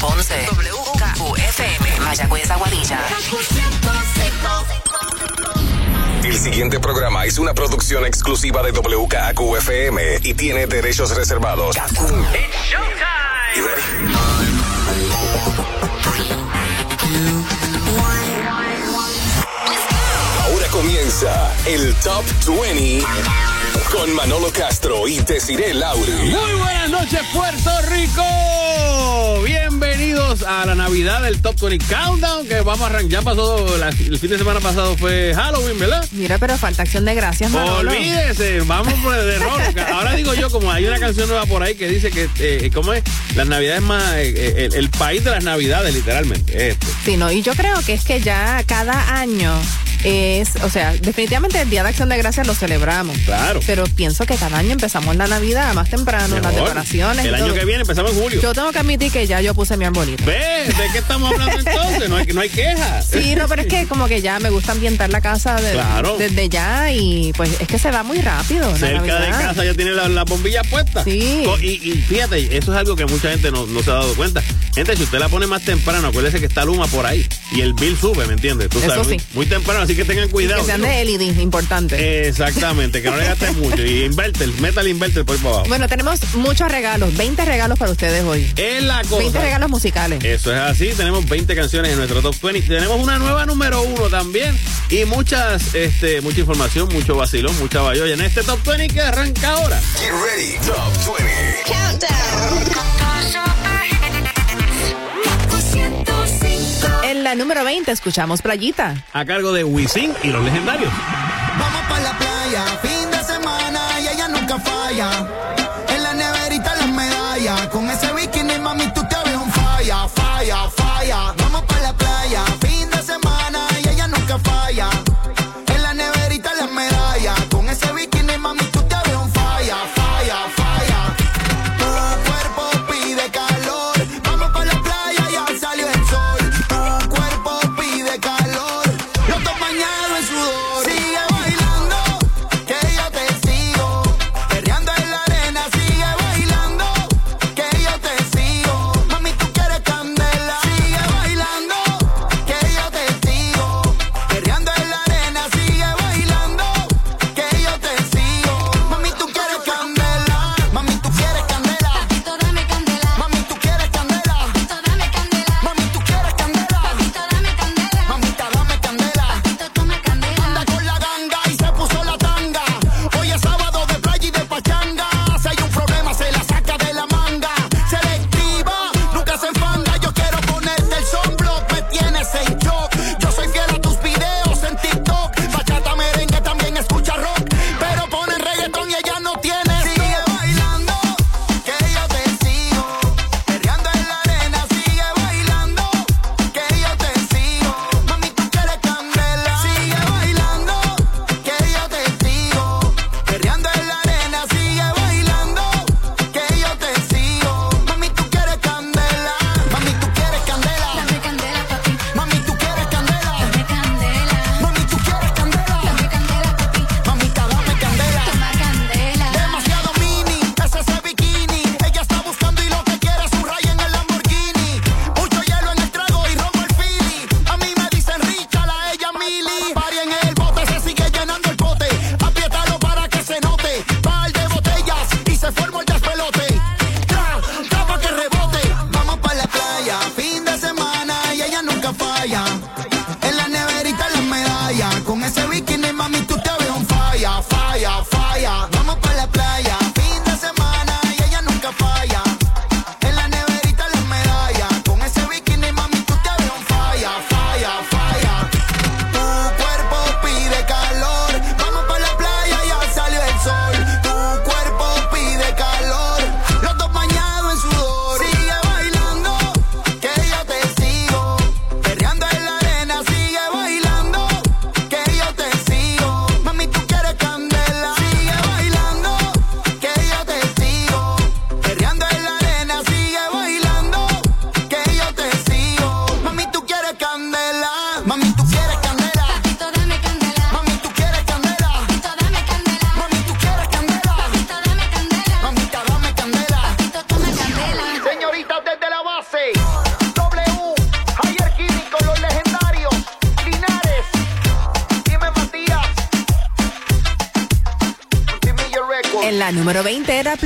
Ponce. WKQFM. Mayagüez Aguadilla. El siguiente programa es una producción exclusiva de WKQFM y tiene derechos reservados. You ready? Ahora comienza el Top 20 con Manolo Castro y Desiree Lauri. Muy buenas noches, Puerto Rico. Bienvenidos a la Navidad del Top 20 Countdown, que vamos a arrancar. Ya pasó, la- el fin de semana pasado fue Halloween, ¿verdad? Mira, pero falta acción de gracias, Manolo. Olvídese, vamos por el error. Ahora digo yo, como hay una canción nueva por ahí que dice que, eh, ¿cómo es? Las Navidades más, eh, eh, el, el país de las Navidades, literalmente. Este. Sí, no, y yo creo que es que ya cada año es, o sea, definitivamente el Día de Acción de Gracias lo celebramos. Claro. Pero pienso que cada año empezamos la Navidad más temprano, las Mejor. decoraciones. y El año todo. que viene empezamos en julio. Yo tengo que admitir que ya yo puse mi arbolito. ¿Ve? ¿De qué estamos hablando entonces? No hay, no hay queja. Sí, no, pero es que como que ya me gusta ambientar la casa de- Claro. desde ya y pues es que se va muy rápido. la Cerca de casa ya tiene las la bombillas puestas. Sí. Y, y fíjate, eso es algo que mucha gente no, no se ha dado cuenta. Gente, si usted la pone más temprano, acuérdese que está Luma por ahí. Y el bill sube, ¿me entiendes? Tú Eso sabes, muy, sí. muy temprano, así que tengan cuidado. Que sean de LED, importante. Exactamente, que no le gasten mucho. Y inverter, meta el inverter por ahí para abajo. Bueno, tenemos muchos regalos, 20 regalos para ustedes hoy. Es la cosa. 20 regalos musicales. Eso es así, tenemos 20 canciones en nuestro top 20. Tenemos una nueva número uno también. Y muchas, este, mucha información, mucho vacilón, mucha bayoya en este top 20 que arranca ahora. Get ready, Top 20. En la número 20 escuchamos Playita. A cargo de Wisin y los legendarios. Vamos para la playa,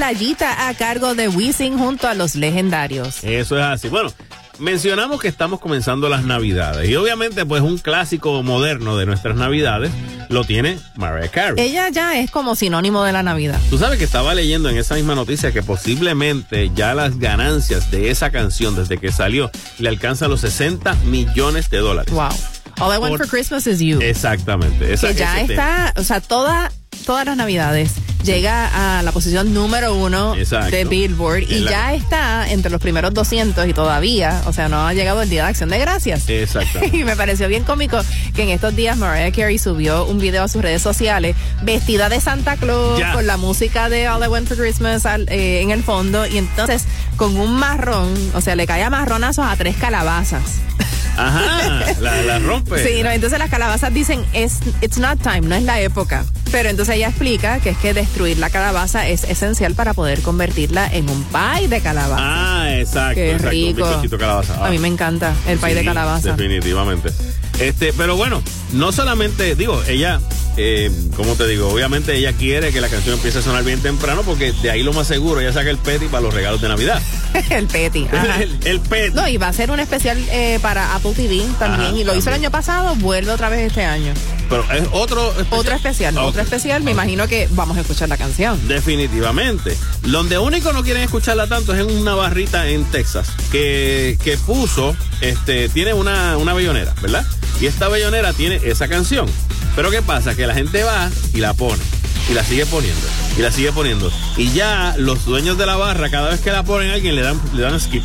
Playita a cargo de Wisin junto a los legendarios. Eso es así. Bueno, mencionamos que estamos comenzando las Navidades y obviamente pues un clásico moderno de nuestras Navidades lo tiene Mariah Carey. Ella ya es como sinónimo de la Navidad. Tú sabes que estaba leyendo en esa misma noticia que posiblemente ya las ganancias de esa canción desde que salió le alcanzan los 60 millones de dólares. Wow. All I Want Por- for Christmas is You. Exactamente. esa- que ya tema. está, o sea, toda, todas las navidades llega a la posición número uno Exacto. de Billboard y la- ya está entre los primeros 200 y todavía, o sea, no ha llegado el Día de Acción de Gracias. Exactamente. Y me pareció bien cómico que en estos días Mariah Carey subió un video a sus redes sociales vestida de Santa Claus con la música de All I Want for Christmas al- eh, en el fondo y entonces con un marrón, o sea, le cae a marronazos a tres calabazas. Ajá, la, la rompe. Sí, no, entonces las calabazas dicen, es, it's not time, no es la época. Pero entonces ella explica que es que destruir la calabaza es esencial para poder convertirla en un pie de calabaza. Ah, exacto. Qué exacto, un rico. de calabaza. A mí me encanta el pie de Sí, calabaza. Definitivamente. Este, pero bueno, no solamente, digo, ella, eh, ¿cómo te digo? Obviamente ella quiere que la canción empiece a sonar bien temprano porque de ahí lo más seguro, ella saca el petty para los regalos de Navidad. el Petty. ajá. el, el petty. No, y va a ser un especial eh, para Apple TV también. Ajá, y lo hizo el año pasado, vuelve otra vez este año. Pero es otro especial. Otro especial, otro especial. Me imagino que vamos a escuchar la canción. Definitivamente. Donde único no quieren escucharla tanto es en una barrita en Texas que, que puso, este, tiene una, una bellonera, ¿verdad? Y esta bellonera tiene esa canción. Pero ¿qué pasa? Que la gente va y la pone. Y la sigue poniendo. Y la sigue poniendo. Y ya los dueños de la barra, cada vez que la ponen a alguien, le dan, le dan skip.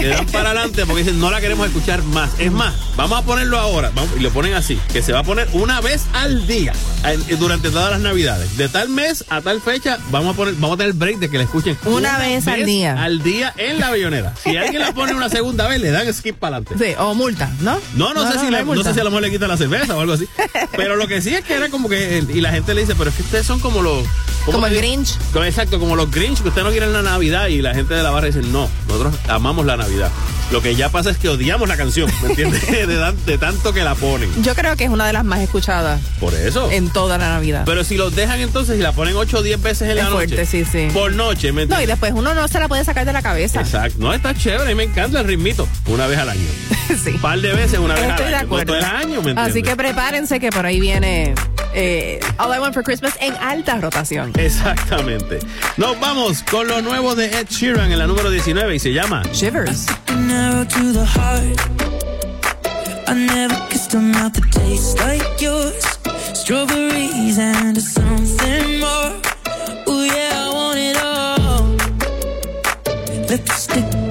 Le dan para adelante porque dicen, no la queremos escuchar más. Es más, vamos a ponerlo ahora. Vamos, y lo ponen así, que se va a poner una vez al día en- durante todas las navidades. De tal mes a tal fecha, vamos a poner, vamos a tener break de que la escuchen Una vez al día. Al día en la bellonera. Si alguien la pone una segunda vez, le dan skip para adelante. Sí, o multa, ¿no? No, no, sé si le- no sé si a lo mejor le quitan la cerveza o algo así. Pero lo que sí es que era como que, y la gente le dice, pero es que ustedes son como los... ¿cómo Como el Grinch. como- Exacto, como los Grinch, que ustedes no quieren la Navidad y la gente de la barra dice, no, nosotros amamos la Navidad. Lo que ya pasa es que odiamos la canción, ¿me entiendes? De, tan- de tanto que la ponen. Yo creo que es una de las más escuchadas Por eso. en toda la Navidad. Pero si los dejan entonces y la ponen 8 o 10 veces en Es la noche. fuerte, sí, sí. Por noche, ¿me No, y entiendes? después uno no se la puede sacar de la cabeza. Exacto. No, está chévere, mí me encanta el ritmito. Una vez al año. sí. Un par de veces una vez Estoy al de año. acuerdo. No todo el año, ¿me entiendes? Así que prepárense que por ahí viene eh, All I Want for Christmas en alta rotación. Exactamente. Nos vamos con lo nuevo de Ed Sheeran en la número 19 y se llama Shivers. an arrow to the heart. I never kissed a mouth that tastes like yours. Strawberries and something more. Oh yeah, I want it all. Lipstick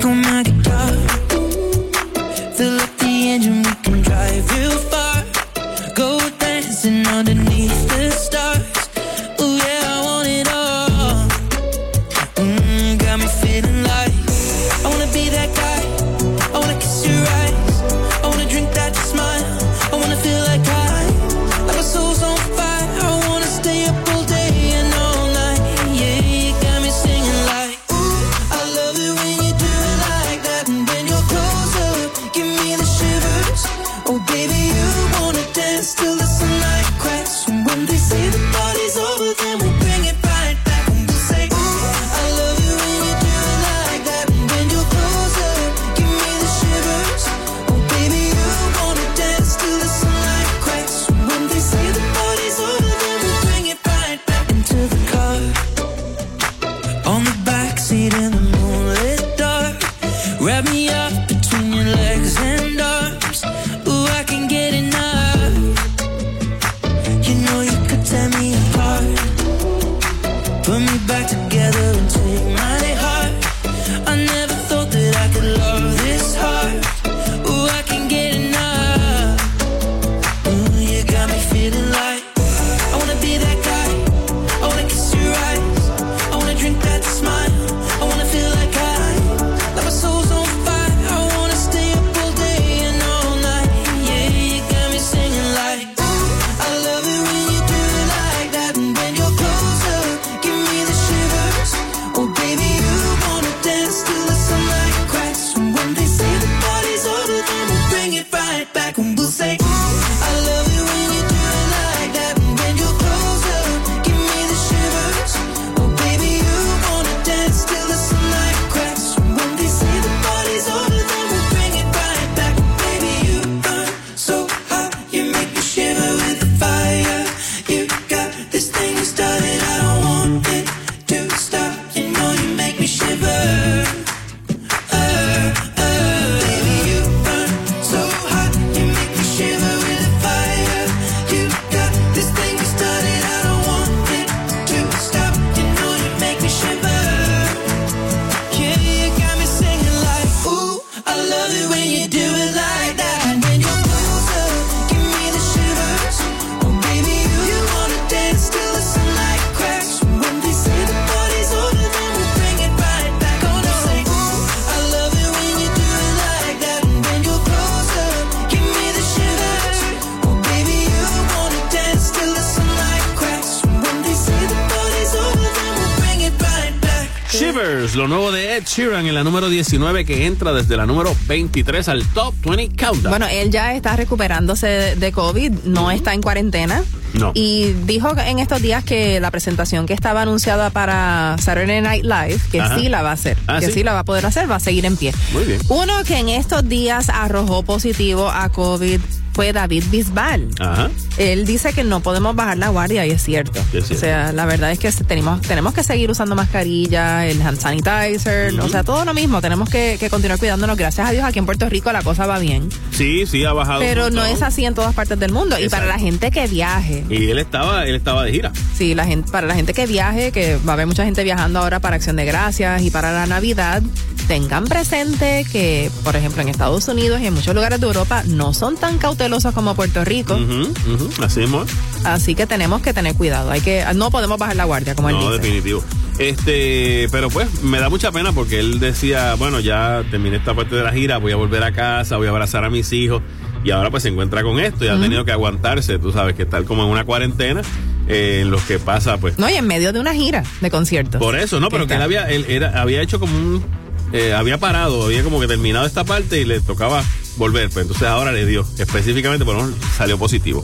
la número 19 que entra desde la número 23 al Top 20 Countdown. Bueno, él ya está recuperándose de, COVID, no está en cuarentena. No. Y dijo en estos días que la presentación que estaba anunciada para Saturday Night Live, que Ajá. sí la va a hacer, Ah, que ¿sí? sí la va a poder hacer, va a seguir en pie. Muy bien. Uno que en estos días arrojó positivo a COVID fue David Bisbal. Ajá. Él dice que no podemos bajar la guardia y es cierto. Sí, es cierto. O sea, la verdad es que tenemos, tenemos que seguir usando mascarilla, el hand sanitizer, o sea, todo lo mismo. Tenemos que, que continuar cuidándonos. Gracias a Dios aquí en Puerto Rico la cosa va bien. Sí, sí, ha bajado. Pero no es así en todas partes del mundo. Y para la gente que viaje, Y él estaba, él estaba de gira. sí, la gente, para la gente que viaje, que va a haber mucha gente viajando ahora para Acción de Gracias y para la Navidad, tengan presente que, por ejemplo, en Estados Unidos y en muchos lugares de Europa no son tan cautelosos como Puerto Rico. Así mismo. Así que tenemos que tener cuidado. Hay que, no podemos bajar la guardia, como él No, dice. definitivo. Este, pero pues me da mucha pena porque él decía, bueno, ya terminé esta parte de la gira, voy a volver a casa, voy a abrazar a mis hijos y ahora pues se encuentra con esto y ha tenido que aguantarse, tú sabes, que estar como en una cuarentena eh, en los que pasa pues No, y en medio de una gira de conciertos. por eso, no, pero que él había él era había hecho como un eh, había parado, había como que terminado esta parte y le tocaba volver, pues entonces ahora le dio, específicamente por menos salió positivo.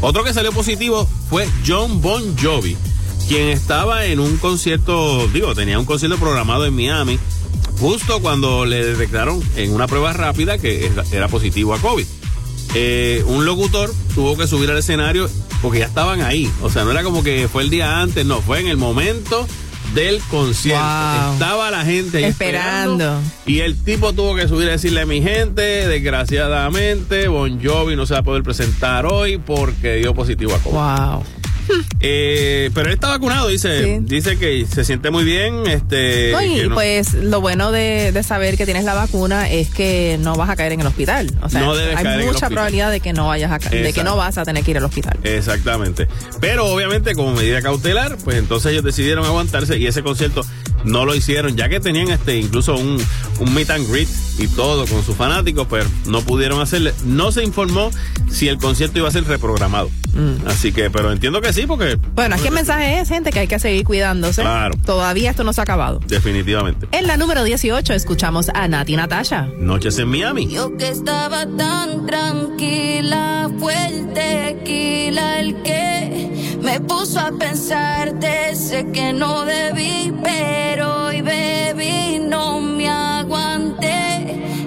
Otro que salió positivo fue John Bon Jovi, quien estaba en un concierto, digo, tenía un concierto programado en Miami, justo cuando le detectaron en una prueba rápida que era- era positivo a COVID. Eh, un locutor tuvo que subir al escenario porque ya estaban ahí. O sea, no era como que fue el día antes, no, fue en el momento del concierto. Wow. Estaba la gente ahí Esperando. Y el tipo tuvo que subir a decirle a mi gente, desgraciadamente, Bon Jovi no se va a poder presentar hoy porque dio positivo a COVID. Wow. Eh, pero él está vacunado, dice, Sí. dice que se siente muy bien. Este, No, y no- pues lo bueno de, de saber que tienes la vacuna es que no vas a caer en el hospital. O sea, No hay mucha hospital. probabilidad de que no vayas a de que no vas a tener que ir al hospital. Exactamente. Pero obviamente como medida cautelar, pues entonces ellos decidieron aguantarse y ese concierto no lo hicieron, ya que tenían este incluso un, un meet and greet y todo con sus fanáticos, pero no pudieron hacerle. No se informó si el concierto iba a ser reprogramado. Así que, pero entiendo que sí, porque Mm. Bueno, aquí el mensaje es, gente, que hay que seguir cuidándose. Claro. Todavía esto no se ha acabado. definitivamente. En la número 18 escuchamos a Nati Natasha. Noches en Miami. Yo que estaba tan tranquila, fue el tequila el que me puso a pensarte. Sé que no debí, pero hoy bebí, no me.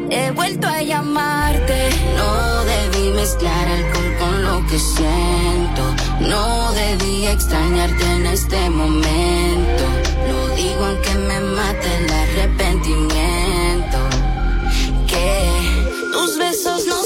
He vuelto a llamarte. No debí mezclar alcohol con lo que siento. No debí extrañarte en este momento. Lo digo aunque me mate el arrepentimiento que tus besos no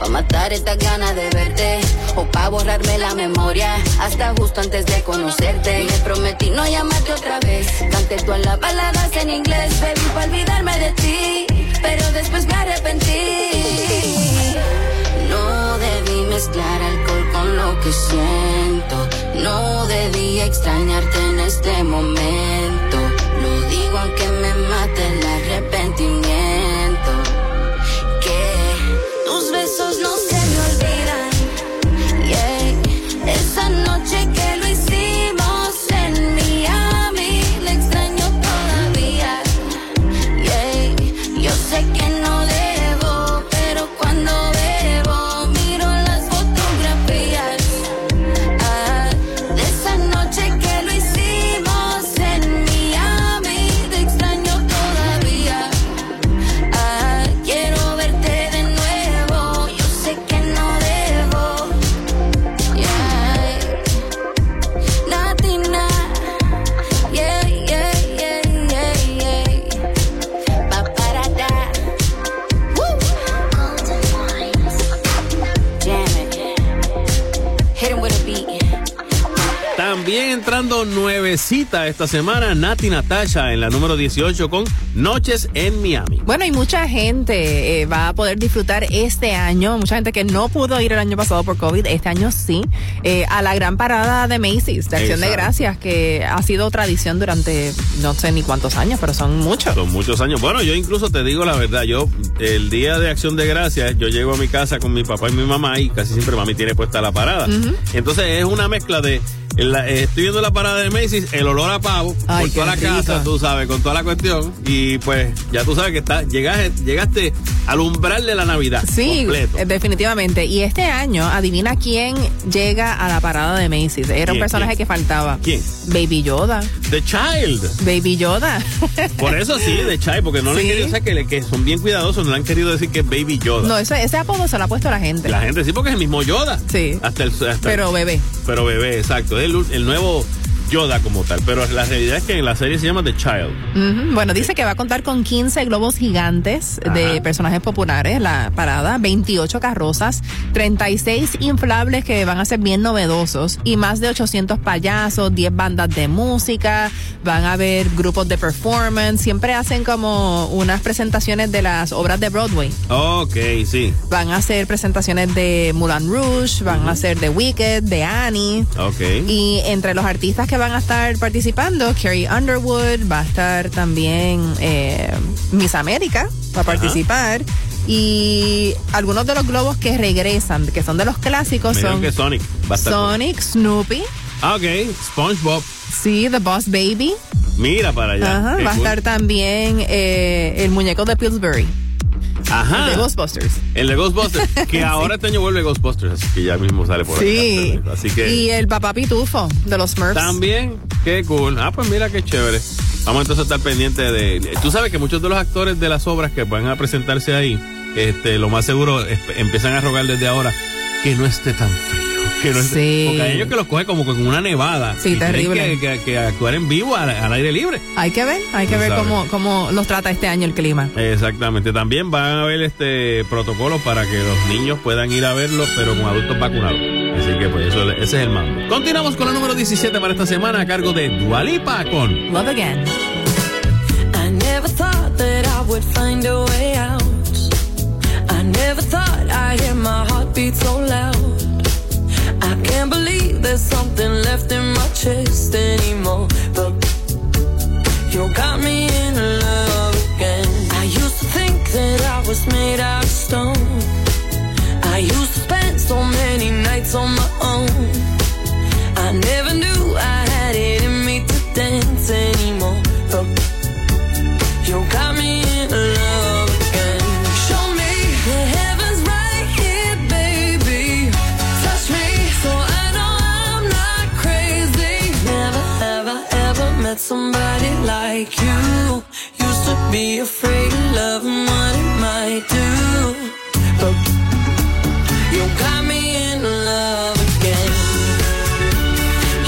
Pa' matar estas ganas de verte. O pa' borrarme la memoria. Hasta justo antes de conocerte. Me prometí no llamarte otra vez. Canté todas las baladas en inglés. Baby, pa' olvidarme de ti. Pero después me arrepentí. No debí mezclar alcohol con lo que siento. No debí extrañarte en este momento. Lo digo aunque me mate el arrepentimiento. Número 9 cita esta semana, Nati Natasha en la número 18 con Noches en Miami. Bueno, y mucha gente eh, va a poder disfrutar este año, mucha gente que no pudo ir el año pasado por COVID, este año sí, eh, a la gran parada de Macy's, de Acción de. Gracias, que ha sido tradición durante no sé ni cuántos años, pero son muchos. Son muchos años. Bueno, yo incluso te digo la verdad, yo el día de Acción de Gracias, yo llego a mi casa con mi papá y mi mamá y casi siempre mami tiene puesta la parada. Entonces es una mezcla de la- eh, estoy viendo la parada de Macy's, el olor a pavo, Ay, por toda la rico. casa, tú sabes, con toda la cuestión. Y pues ya tú sabes que está, llegaste, llegaste al umbral de la Navidad. Sí, completo. eh, definitivamente. Y este año, adivina quién llega a la parada de Macy's. Era un personaje ¿Quién? que faltaba. ¿Quién? Baby Yoda. The Child. Baby Yoda. Por eso sí, de Chai, porque no le han Sí. querido, o sea, que, le- que son bien cuidadosos, no le han querido decir que es Baby Yoda. no, ese, ese apodo se lo ha puesto la gente. La gente sí, porque es el mismo Yoda. Sí. Hasta el, hasta Pero bebé. Pero bebé, exacto. El nuevo Yoda como tal. Pero la realidad es que en la serie se llama The Child. Bueno, dice que va a contar con 15 globos gigantes de personajes populares, la parada, 28 carrozas, 36 inflables que van a ser bien novedosos y más de 800 payasos, 10 bandas de música, van a haber grupos de performance, siempre hacen como unas presentaciones de las obras de Broadway. Ok, sí. Van a hacer presentaciones de Moulin Rouge, van a hacer de Wicked, de Annie. Ok. Y entre los artistas que van a estar participando, Carrie Underwood, va a estar también eh, Miss América, va a participar. Y algunos de los globos que regresan, que son de los clásicos, Me son que Sonic va a estar. por- Sonic, Snoopy, Ah, ok. SpongeBob. sí, The Boss Baby. Mira para allá. Ajá, va a estar también eh, el muñeco de Pillsbury, Ajá. de Ghostbusters. El de Ghostbusters. Que ahora este año vuelve Ghostbusters. Así que ya mismo sale por Sí. acá. Así que. Y el papá pitufo de los Smurfs. También, qué cool. Ah, pues mira qué chévere. Vamos entonces a estar pendientes de. Tú sabes que muchos de los actores de las obras que van a presentarse ahí, este, lo más seguro es- empiezan a rogar desde ahora que no esté tan frío. Que no Sí. porque hay ellos que los coge como con una nevada. Sí, y terrible. Que, que- que actuar en vivo al, al aire libre. Hay que ver, hay que ver cómo, cómo los trata este año el clima. Exactamente. También van a haber este protocolos para que los niños puedan ir a verlo, pero con adultos vacunados. Así que pues eso, ese es el mando. Continuamos con la número 17 para esta semana a cargo de Dualipa con Love Again. I never thought that I would find a way out. I never thought I'd hear my heartbeat so loud. I can't believe there's something left in my chest anymore. But you got me in love again. I used to think that I was made out of stone. I used to spend so many nights on my own. I never knew I had it in me to dance anymore. But you got me in love somebody like you. Used to be afraid of love and what it might do. But you got me in love again.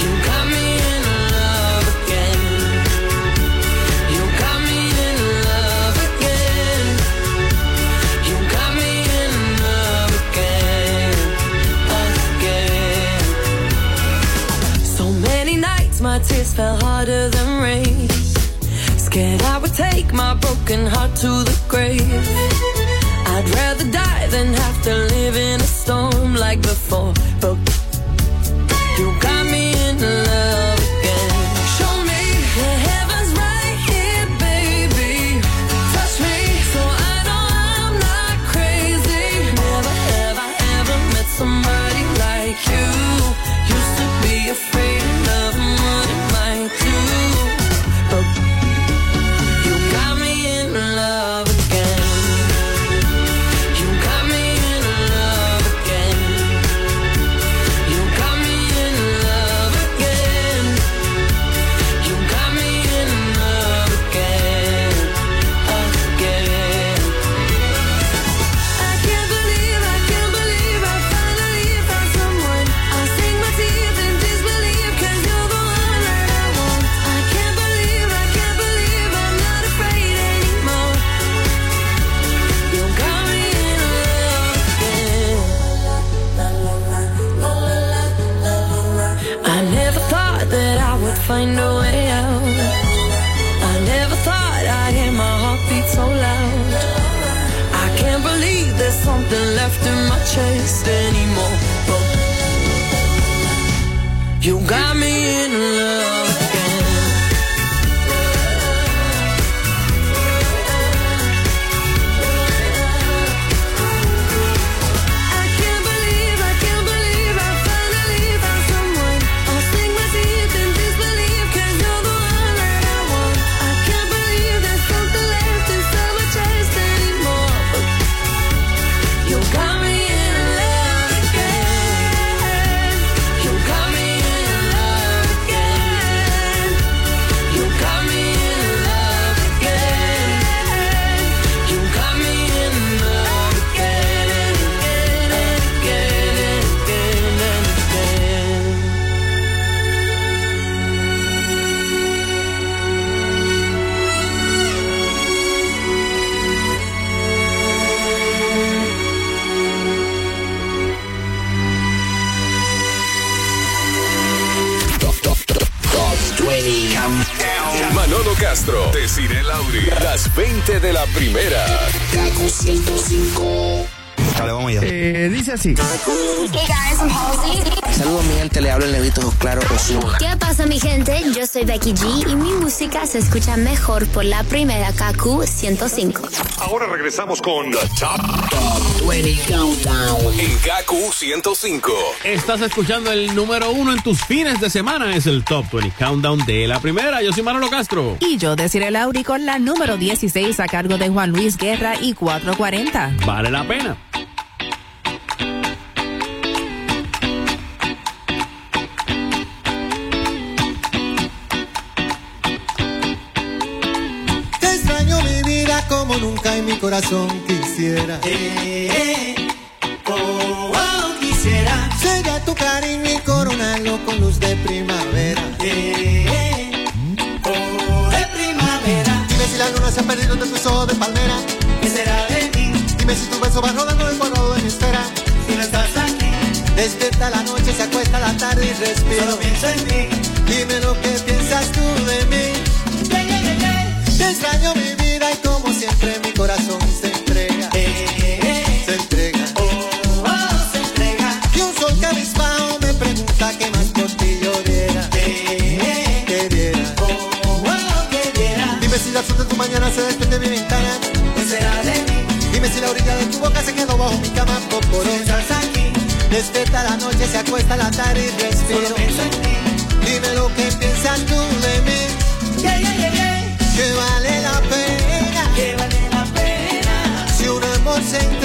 You got me in love again. You got me in love again. You got me in love again, again. So many nights my tears fell harder than. Scared I would take my broken heart to the grave. I'd rather die than have to live in a storm like before. But Así. Hey guys, I'm Halsey. Saludos, mi gente. Le hablo el negrito claro Osuna. ¿Qué pasa mi gente? Yo soy Becky G y mi música se escucha mejor por la primera KQ 105. Ahora regresamos con The Top, 20 Countdown. en Kaku 105. Estás escuchando el número uno en tus fines de semana. Es el Top 20 Countdown de la primera. Yo soy Manolo Castro. Y yo deciré Lauri con la número 16 a cargo de Juan Luis Guerra y 440. Vale la pena. Mi corazón quisiera. oh, oh, quisiera. Sellar tu cariño y coronarlo con luz de primavera. oh, de primavera. Dime si la luna se ha perdido entre tus ojos de palmera. ¿Qué será de mí? Dime si tu beso va rodando el cuadrado de mi esfera. Si no estás aquí. Despierta la noche, se acuesta la tarde y respiro. Solo pienso en ti. Dime lo que piensas tú de mí. Te extraño mi vida y como siempre mi corazón se entrega. Se entrega. se entrega. Y un sol cabizbajo me pregunta qué más por ti yo diera. Que diera. que diera. Dime si la luz de tu mañana se desprende de mi ventana. ¿Qué será de mí? Dime si la orilla de tu boca se quedó bajo mi cama. Por estás aquí. Despierta la noche, se acuesta la tarde y respiro. Solo pienso en ti. Dime lo que piensas tú un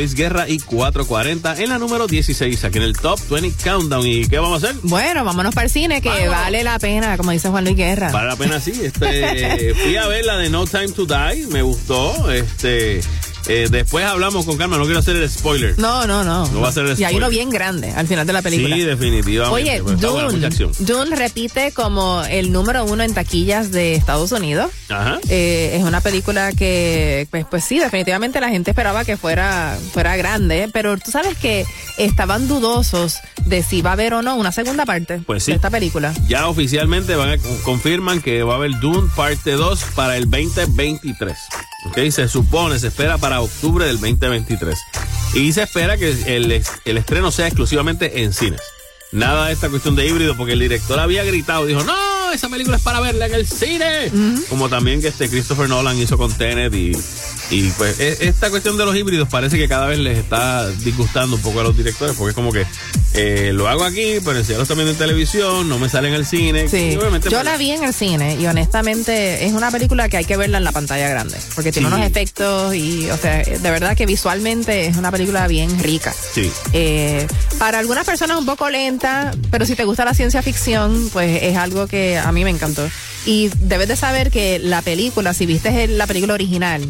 Luis Guerra y 440 en la número 16, aquí en el Top 20 Countdown. ¿Y qué vamos a hacer? Bueno, vámonos para el cine, que vale la pena, como dice Juan Luis Guerra. Vale la pena, sí. Este, fui a ver la de No Time to Die, me gustó. Este, eh, después hablamos con calma, no quiero hacer el spoiler. No, no, no. No va a ser el Y hay uno spoiler. bien grande al final de la película. Sí, definitivamente. Oye, Pues Dune, acción. Dune repite como el número uno en taquillas de Estados Unidos. Ajá. Eh, es una película que, pues, pues sí, definitivamente la gente esperaba que fuera, fuera grande, pero tú sabes que estaban dudosos de si va a haber o no una segunda parte Pues sí. de esta película. Ya oficialmente van a, confirman que va a haber Dune parte 2 para el 2023. ¿Ok? Se supone, se espera para octubre del 2023. Y se espera que el, el estreno sea exclusivamente en cines. Nada de esta cuestión de híbrido, porque el director había gritado, dijo, no, esa película es para verla en el cine. Como también que este Christopher Nolan hizo con Tenet y, y pues e- esta cuestión de los híbridos parece que cada vez les está disgustando un poco a los directores, porque es como que eh, lo hago aquí, pero enseñarlos también en televisión, no me sale en el cine. Sí. Yo pues, la vi en el cine y honestamente es una película que hay que verla en la pantalla grande porque tiene Sí. unos efectos y, o sea, de verdad que visualmente es una película bien rica. Sí. Eh, para algunas personas un poco lenta, pero si te gusta la ciencia ficción, pues es algo que a mí me encantó. Y debes de saber que la película, si viste la película original,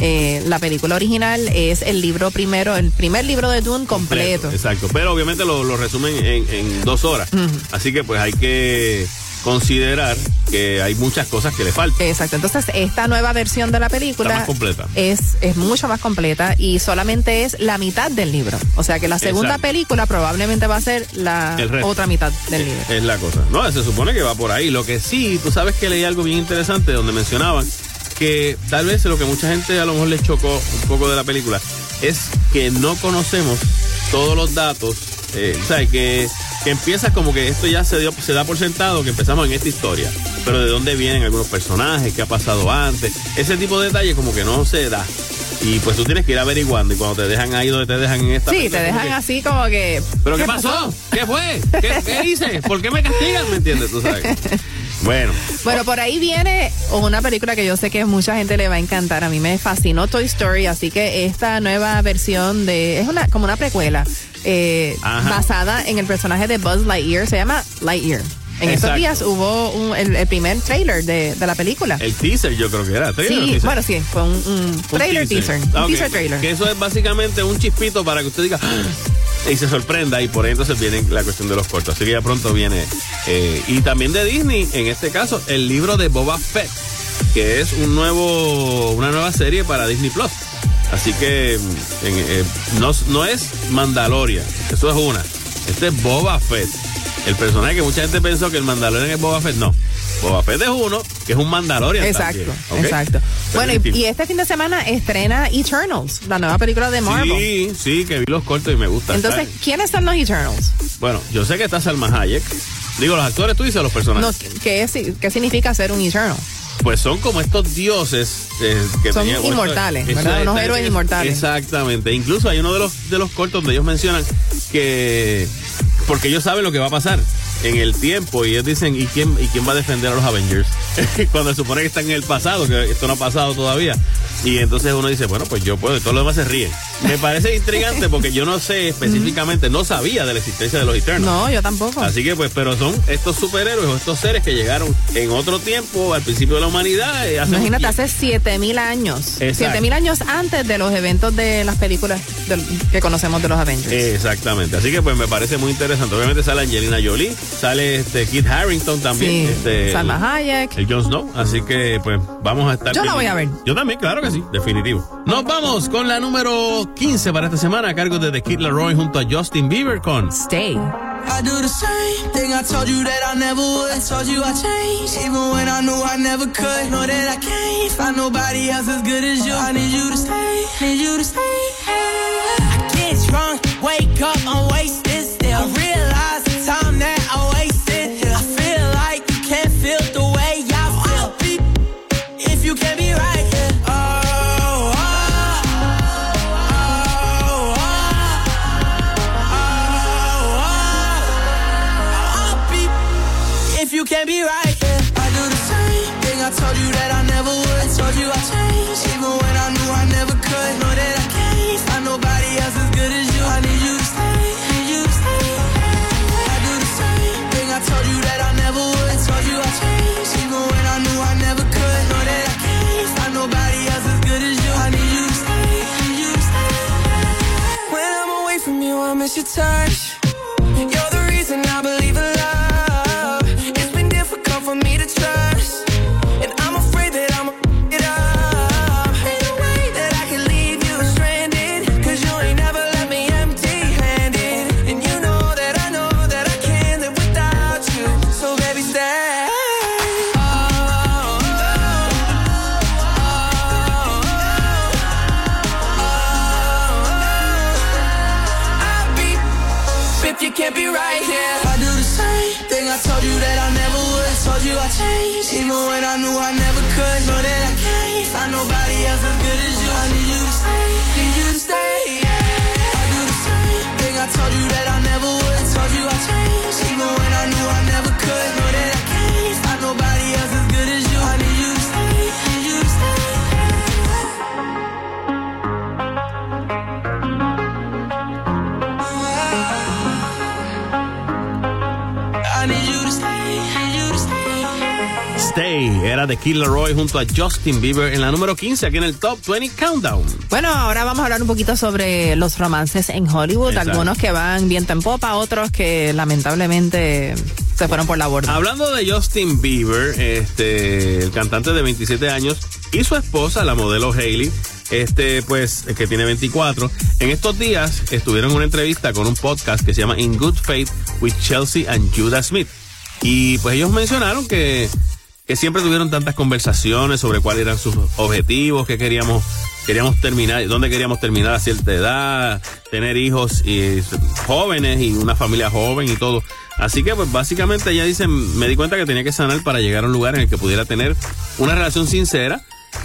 eh, la película original es el libro primero, el primer libro de Dune completo. Exacto. Pero obviamente lo, lo resumen en, en dos horas. Así que pues hay que considerar que hay muchas cosas que le faltan. Exacto. Entonces, esta nueva versión de la película Está más completa. Es, es mucho más completa y solamente es la mitad del libro. O sea que la segunda Exacto. película probablemente va a ser la otra mitad del libro. Es la cosa. No, se supone que va por ahí. Lo que sí, tú sabes que leí algo bien interesante donde mencionaban que tal vez lo que mucha gente a lo mejor les chocó un poco de la película es que no conocemos todos los datos. Eh, sea, que, que empieza como que esto ya se, dio, se da por sentado que empezamos en esta historia. Pero de dónde vienen algunos personajes, qué ha pasado antes. Ese tipo de detalles como que no se da. Y pues tú tienes que ir averiguando y cuando te dejan ahí donde te dejan en esta Sí, te dejan que, así como que. ¿Pero qué pasó? ¿Qué fue? ¿Qué, qué hice? ¿Por qué me castigan? ¿Me entiendes? Tú sabes. Bueno. Bueno, por ahí viene una película que yo sé que mucha gente le va a encantar. A mí me fascinó Toy Story, así que esta nueva versión de es una como una precuela eh, basada en el personaje de Buzz Lightyear. Se llama Lightyear. En estos días hubo un- el, el primer trailer de, de la película. El teaser yo creo que era. ¿Trailer o Sí, teaser? bueno, sí, fue un, un Un trailer teaser. Ah, Un ok. teaser trailer. Que eso es básicamente un chispito para que usted diga "Ah", y se sorprenda y por ahí entonces viene la cuestión de los cortos. Así que ya pronto viene. eh, y también de Disney, en este caso, el libro de Boba Fett, que es un nuevo, una nueva serie para Disney Plus. Así que en- eh, no, no es Mandalorian, eso es una. Este es Boba Fett. El personaje que mucha gente pensó que el Mandalorian es Boba Fett, no. Boba Fett es uno, que es un Mandalorian. Exacto, exacto. Pero Bueno, y, este fin de semana estrena Eternals, la nueva película de Marvel. Sí, sí, que vi los cortos y me gusta. Entonces, ¿quiénes son los Eternals? bueno, yo sé que está Salma Hayek. Digo, los actores, tú dices los No, personajes. ¿qué, es- ¿Qué significa ser un Eternal? Pues son como estos dioses eh, que Son tenían- inmortales, ¿verdad? Unos es- héroes es- inmortales. Exactamente. Incluso hay uno de los de los cortos donde ellos mencionan que porque ellos saben lo que va a pasar en el tiempo y ellos dicen y quién y quién va a defender a los Avengers cuando se supone que están en el pasado que esto no ha pasado todavía y entonces uno dice bueno pues yo puedo y todos los demás se ríen me parece intrigante porque yo no sé específicamente no sabía de la existencia de los Eternals No, yo tampoco. Así que pues, pero son estos superhéroes o estos seres que llegaron en otro tiempo, al principio de la humanidad. eh, hace Imagínate, hace 7000 años. Exacto. 7000 años antes de los eventos de las películas que conocemos de los Avengers. Exactamente. Así que pues me parece muy interesante. Obviamente sale Angelina Jolie, sale este Kit Harrington también. sí, este, Salma Hayek. El Jon Snow. Así que pues vamos a estar. Yo la voy a ver. Yo también, claro que sí, definitivo. Nos vamos con la número 15 para esta semana a cargo de The Kid Laroi junto a Justin Bieber con Stay. I do the same thing I told you that I never would. I told you I changed, even when I knew I never could. Know that I can't find nobody else as good as you. I need you to stay, need you to stay. I get drunk, wake up, I'm wasted still. I realize your touch. Era de Kid Laroi junto a Justin Bieber en la número 15 aquí en el Top 20 Countdown. Bueno, ahora vamos a hablar un poquito sobre los romances en Hollywood. Exacto. Algunos que van viento en popa, otros que lamentablemente se fueron por la borda. Hablando de Justin Bieber, este, el cantante de 27 años y su esposa, la modelo Hailey, este, pues, que tiene 24, en estos días estuvieron en una entrevista con un podcast que se llama In Good Faith with Chelsea and Judah Smith. Y pues ellos mencionaron que, que siempre tuvieron tantas conversaciones sobre cuáles eran sus objetivos, que queríamos, queríamos terminar, dónde queríamos terminar a cierta edad, tener hijos y jóvenes y una familia joven y todo. Así que pues básicamente ella dice, me di cuenta que tenía que sanar para llegar a un lugar en el que pudiera tener una relación sincera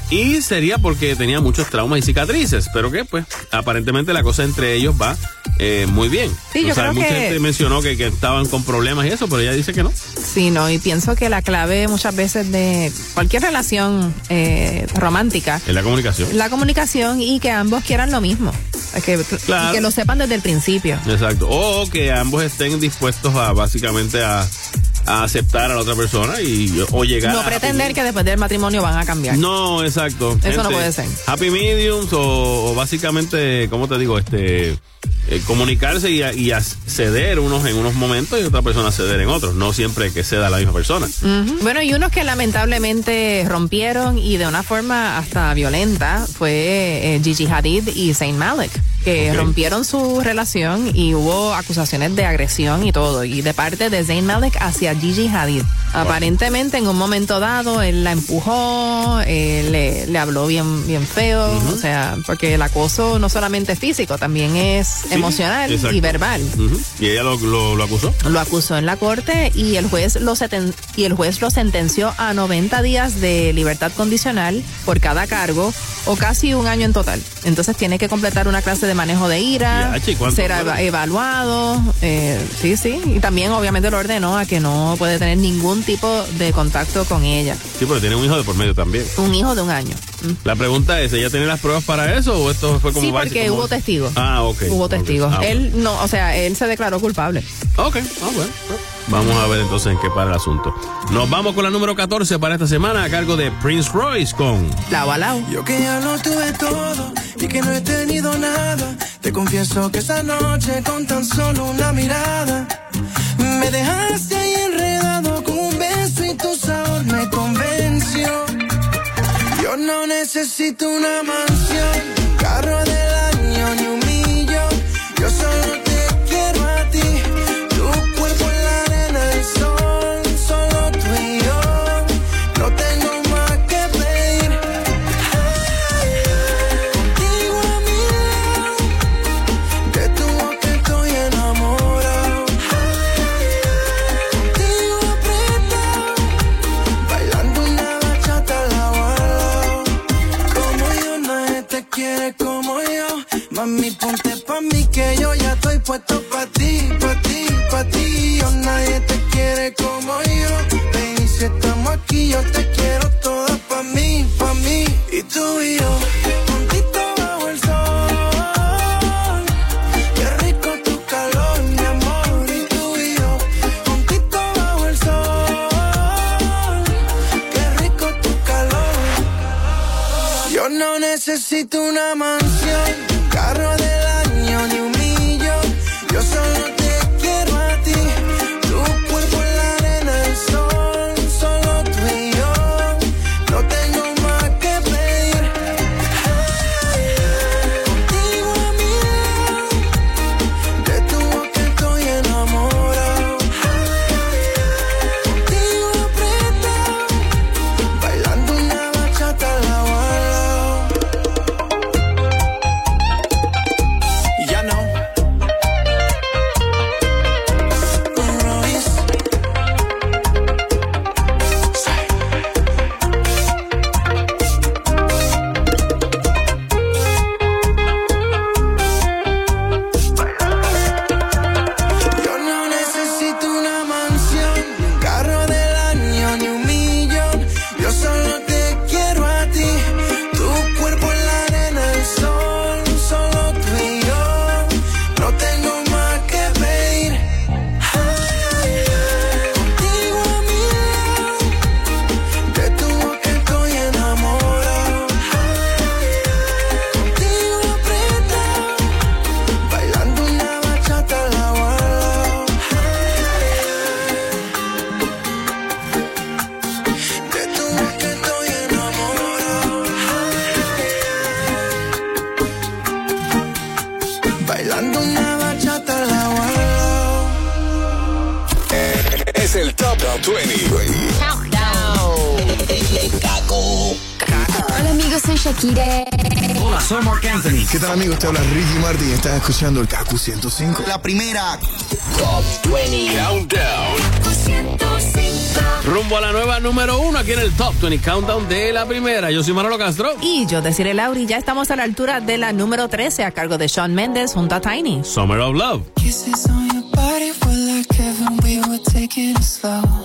y sería porque tenía muchos traumas y cicatrices, pero que pues aparentemente la cosa entre ellos va eh, muy bien. Sí, yo O sea, creo mucha que- gente mencionó que, que estaban con problemas y eso, pero ella dice que no. Sí, no, y pienso que la clave muchas veces de cualquier relación eh, romántica En la comunicación. la comunicación y que ambos quieran lo mismo. Es Que, Claro. y que lo sepan desde el principio. Exacto. O que ambos estén dispuestos a básicamente a, a aceptar a la otra persona y o llegar No a pretender que después del matrimonio van a cambiar. No, exacto. Eso no puede ser. Happy mediums o, o básicamente, ¿cómo te digo? Este, eh, comunicarse y, a- y ceder unos en unos momentos y otra persona ceder en otros. No siempre que ceda la misma persona. Bueno, y unos que lamentablemente rompieron y de una forma hasta violenta fue eh, Gigi Hadid y Zayn Malik, que rompieron su relación y hubo acusaciones de agresión y todo, y de parte de Zayn Malik hacia Gigi Hadid. Aparentemente en un momento dado él la empujó, le, le habló bien, bien feo, o sea, porque el acoso no solamente es físico, también es Sí, emocional exacto. y verbal. Y ella lo, lo, lo acusó. Lo acusó en la corte y el juez lo seten- y el juez lo sentenció a 90 días de libertad condicional por cada cargo o casi un año en total. Entonces tiene que completar una clase de manejo de ira, Ya, chi, ¿cuánto ser evaluado, eh, sí, sí, y también obviamente lo ordenó a que no puede tener ningún tipo de contacto con ella. Sí, pero tiene un hijo de por medio también. Un hijo de un año. Mm. La pregunta es, ¿ella tiene las pruebas para eso o esto fue como Sí, porque como- hubo testigos. Ah, ok. Hubo testigos. Ah, bueno. Él no, o sea, él se declaró culpable. Ok, ah, bueno. Vamos a ver entonces en qué para el asunto. Nos vamos con la número 14 para esta semana a cargo de Prince Royce con Lao a lao. Yo que ya lo tuve todo y que no he tenido nada. Te confieso que esa noche con tan solo una mirada me dejaste ahí enredado con un beso y tu sabor me convenció. Yo no necesito una mansión, carro del año Puesto pa ti, pa ti, pa ti. Yo nadie te quiere como yo, baby. Si estamos aquí, yo te quiero toda pa mí, pa mí y tú y yo. Pontito bajo el sol. Qué rico tu calor, mi amor y tú y yo. Pontito bajo el sol. Qué rico tu calor. Yo no necesito una mansión, un carro. Estás escuchando el KQ 105. La primera. Top 20 Countdown. Rumbo a la nueva número uno aquí en el Top 20 Countdown de la primera. Yo soy Manolo Castro. Y yo, Desiree Lauri. Ya estamos a la altura de la número 13 a cargo de Sean Mendes junto a Tiny. Summer of Love. Kisses on your body, like heaven, we were taking it slow.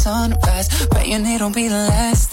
sunrise. but your need will be the last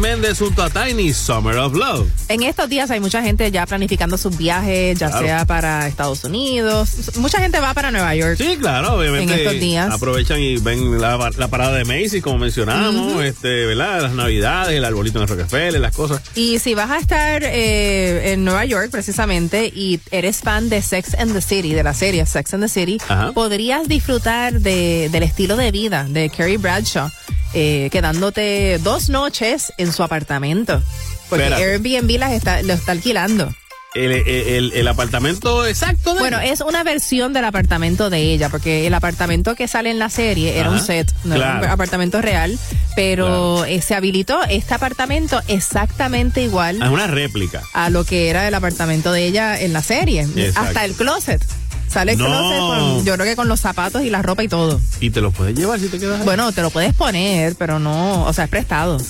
Mendes junto a Tiny, Summer of Love. En estos días hay mucha gente ya planificando sus viajes, ya Claro. sea para Estados Unidos. Mucha gente va para Nueva York. Sí, claro, obviamente. En estos días. Aprovechan y ven la, la parada de Macy's, como mencionamos, este, ¿verdad? Las navidades, el arbolito en el Rockefeller, las cosas. Y si vas a estar eh, en Nueva York precisamente y eres fan de Sex and the City, de la serie Sex and the City, Ajá. podrías disfrutar de, del estilo de vida de Carrie Bradshaw, eh, quedándote dos noches en su apartamento. Porque Espérate. Airbnb las está, lo está alquilando. El, el, apartamento exacto de Bueno, es una versión del apartamento de ella, porque el apartamento que sale en la serie era un set, no era un apartamento real, pero eh, se habilitó este apartamento exactamente igual Ah, Es una réplica. a lo que era el apartamento de ella en la serie. Exacto. Hasta el closet. Sale el No. closet, con- yo creo que con los zapatos y la ropa y todo. Y te lo puedes llevar si te quedas ahí. Bueno, te lo puedes poner, pero no, o sea, es prestado.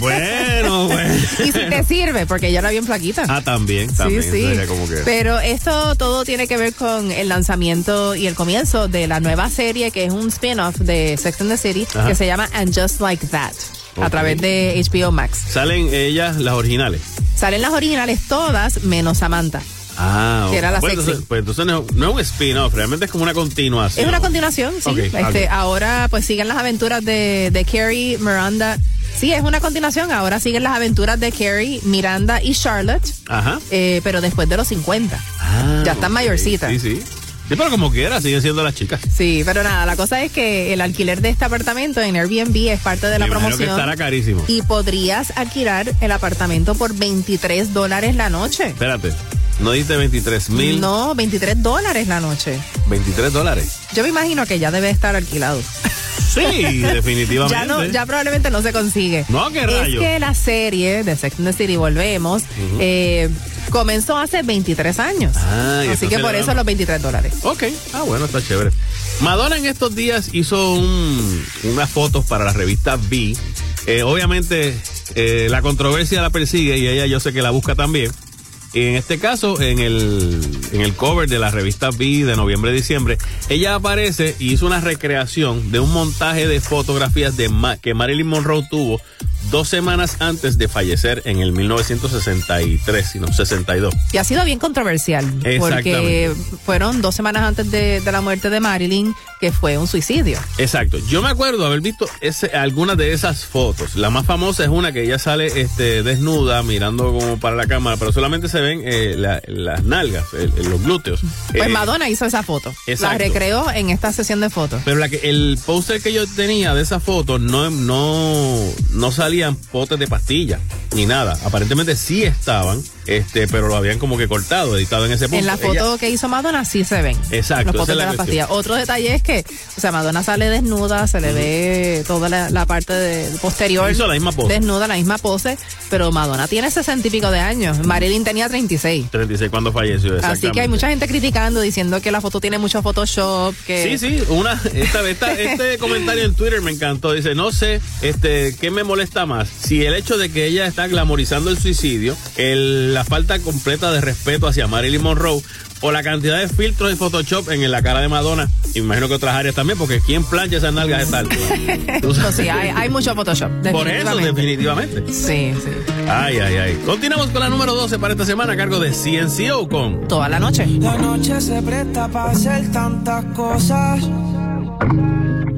Bueno, bueno. y si te sirve, porque ella era bien flaquita. Ah, también, también. Sí, sí. Sería como que... Pero esto todo tiene que ver con el lanzamiento y el comienzo de la nueva serie que es un spin-off de Sex and the City Ajá. que se llama And Just Like That a través de HBO Max. Salen ellas las originales. Salen las originales todas menos Samantha. Ah, Que era la pues sexy. entonces, pues entonces no, no es un spin-off, realmente es como una continuación. Es una continuación, sí. Este. Ahora pues siguen las aventuras de, de Carrie, Miranda. Sí, es una continuación. Ahora siguen las aventuras de Carrie, Miranda y Charlotte, Ajá. eh, pero después de los 50. Ah, ya están ok. mayorcitas. Sí, sí. Sí, pero como quiera, siguen siendo las chicas. Sí, pero nada, la cosa es que el alquiler de este apartamento en Airbnb es parte de la imagino que promoción. estará carísimo. Y podrías alquilar el apartamento por 23 dólares la noche. Espérate, no diste 23 mil. No, 23 dólares la noche. 23 dólares. Yo me imagino que ya debe estar alquilado. Sí, definitivamente. Ya no, ya probablemente no se consigue. No, qué Es rayo. que la serie de Sex and the City, volvemos, eh, comenzó hace 23 años. Ah, Así que por eso los 23 dólares. Ok, ah, bueno, está chévere. Madonna en estos días hizo un- unas fotos para la revista V. Eh, obviamente, eh, la controversia la persigue y ella yo sé que la busca también. En este caso, en el, en el cover de la revista V de noviembre-diciembre, ella aparece y hizo una recreación de un montaje de fotografías de Ma- que Marilyn Monroe tuvo dos semanas antes de fallecer en el 1963, sino 62. Y ha sido bien controversial. Porque fueron dos semanas antes de, de la muerte de Marilyn, que fue un suicidio. Exacto. Yo me acuerdo haber visto ese, algunas de esas fotos. La más famosa es una que ella sale este, desnuda, mirando como para la cámara, pero solamente se ven eh, la- las nalgas, el- los glúteos. Pues Eh, Madonna hizo esa foto. La exacto. recreó en esta sesión de fotos. Pero la que, el póster que yo tenía de esa foto no, no, no salían potes de pastillas ni nada. Aparentemente sí estaban, este, pero lo habían como que cortado, editado en ese póster. En la Ella- foto que hizo Madonna sí se ven. Exacto, Los potes de la cuestión. pastilla. Otro detalle es que, o sea, Madonna sale desnuda, se le ve toda la, la parte de- posterior. Hizo la misma pose. Desnuda, la misma pose. Pero Madonna tiene sesenta y pico de años. Marilyn tenía 36. 36 cuando falleció, Así que hay mucha gente criticando, diciendo que la foto tiene mucho Photoshop. Que... Sí, sí, una, esta, esta- este comentario en Twitter me encantó. Dice, no sé, este, ¿qué me molesta más? Si el hecho de que ella está glamorizando el suicidio, el- la falta completa de respeto hacia Marilyn Monroe, o la cantidad de filtros y Photoshop en la cara de Madonna. Imagino que otras áreas también, porque ¿quién plancha esas nalgas de sabes. sí, hay, hay mucho Photoshop. Por eso, definitivamente. definitivamente. Sí, sí. Ay, ay, ay. Continuamos con la número 12 para esta semana a cargo de CNCO con Toda la noche. La noche se presta para hacer tantas cosas.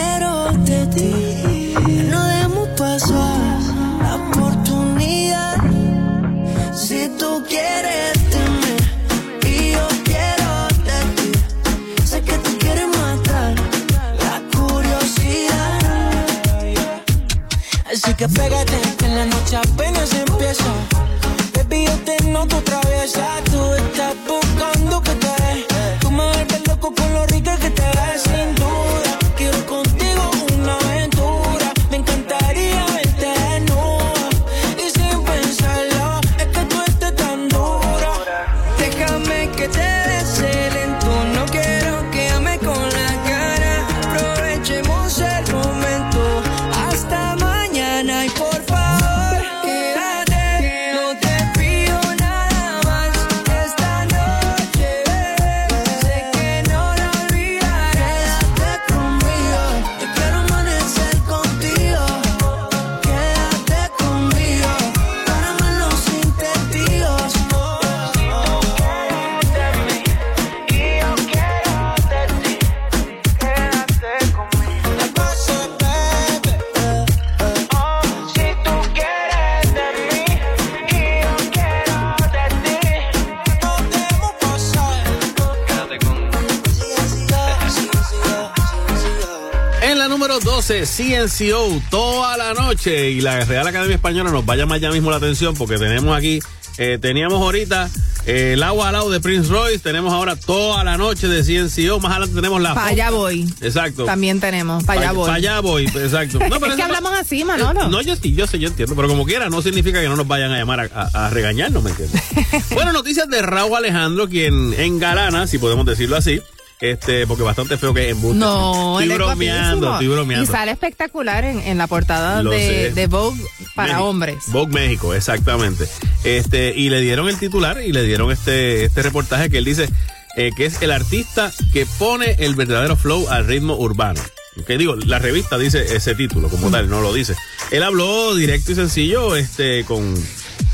quiero de ti. No demos paso a la oportunidad. Si tú quieres. Así que pégate, que en la noche apenas empieza. Baby, yo te noto otra traviesa, tú estás buscando número 12, CNCO, toda la noche. Y la Real Academia Española nos va a llamar ya mismo la atención porque tenemos aquí, eh, teníamos ahorita eh, el agua al lado de Prince Royce, tenemos ahora toda la noche de CNCO, más adelante tenemos la... Para allá voy. Exacto. También tenemos, para allá voy. Para allá voy, exacto. No, pero es que hablamos así, Manolo. No, yo sí, yo sé, yo entiendo, pero como quiera, no significa que no nos vayan a llamar a, a- a regañarnos, ¿me entiendes? bueno, noticias de Raúl Alejandro, quien engalana, si podemos decirlo así, este, porque bastante feo que es embuste. No, estoy bromeando, estoy bromeando. Y sale espectacular en, en la portada Lo de, sé. de Vogue para México. hombres. Vogue México, exactamente. Este, y le dieron el titular y le dieron este, este reportaje que él dice eh, que es el artista que pone el verdadero flow al ritmo urbano. Que digo, la revista dice ese título como tal, no lo dice. Él habló directo y sencillo, este, con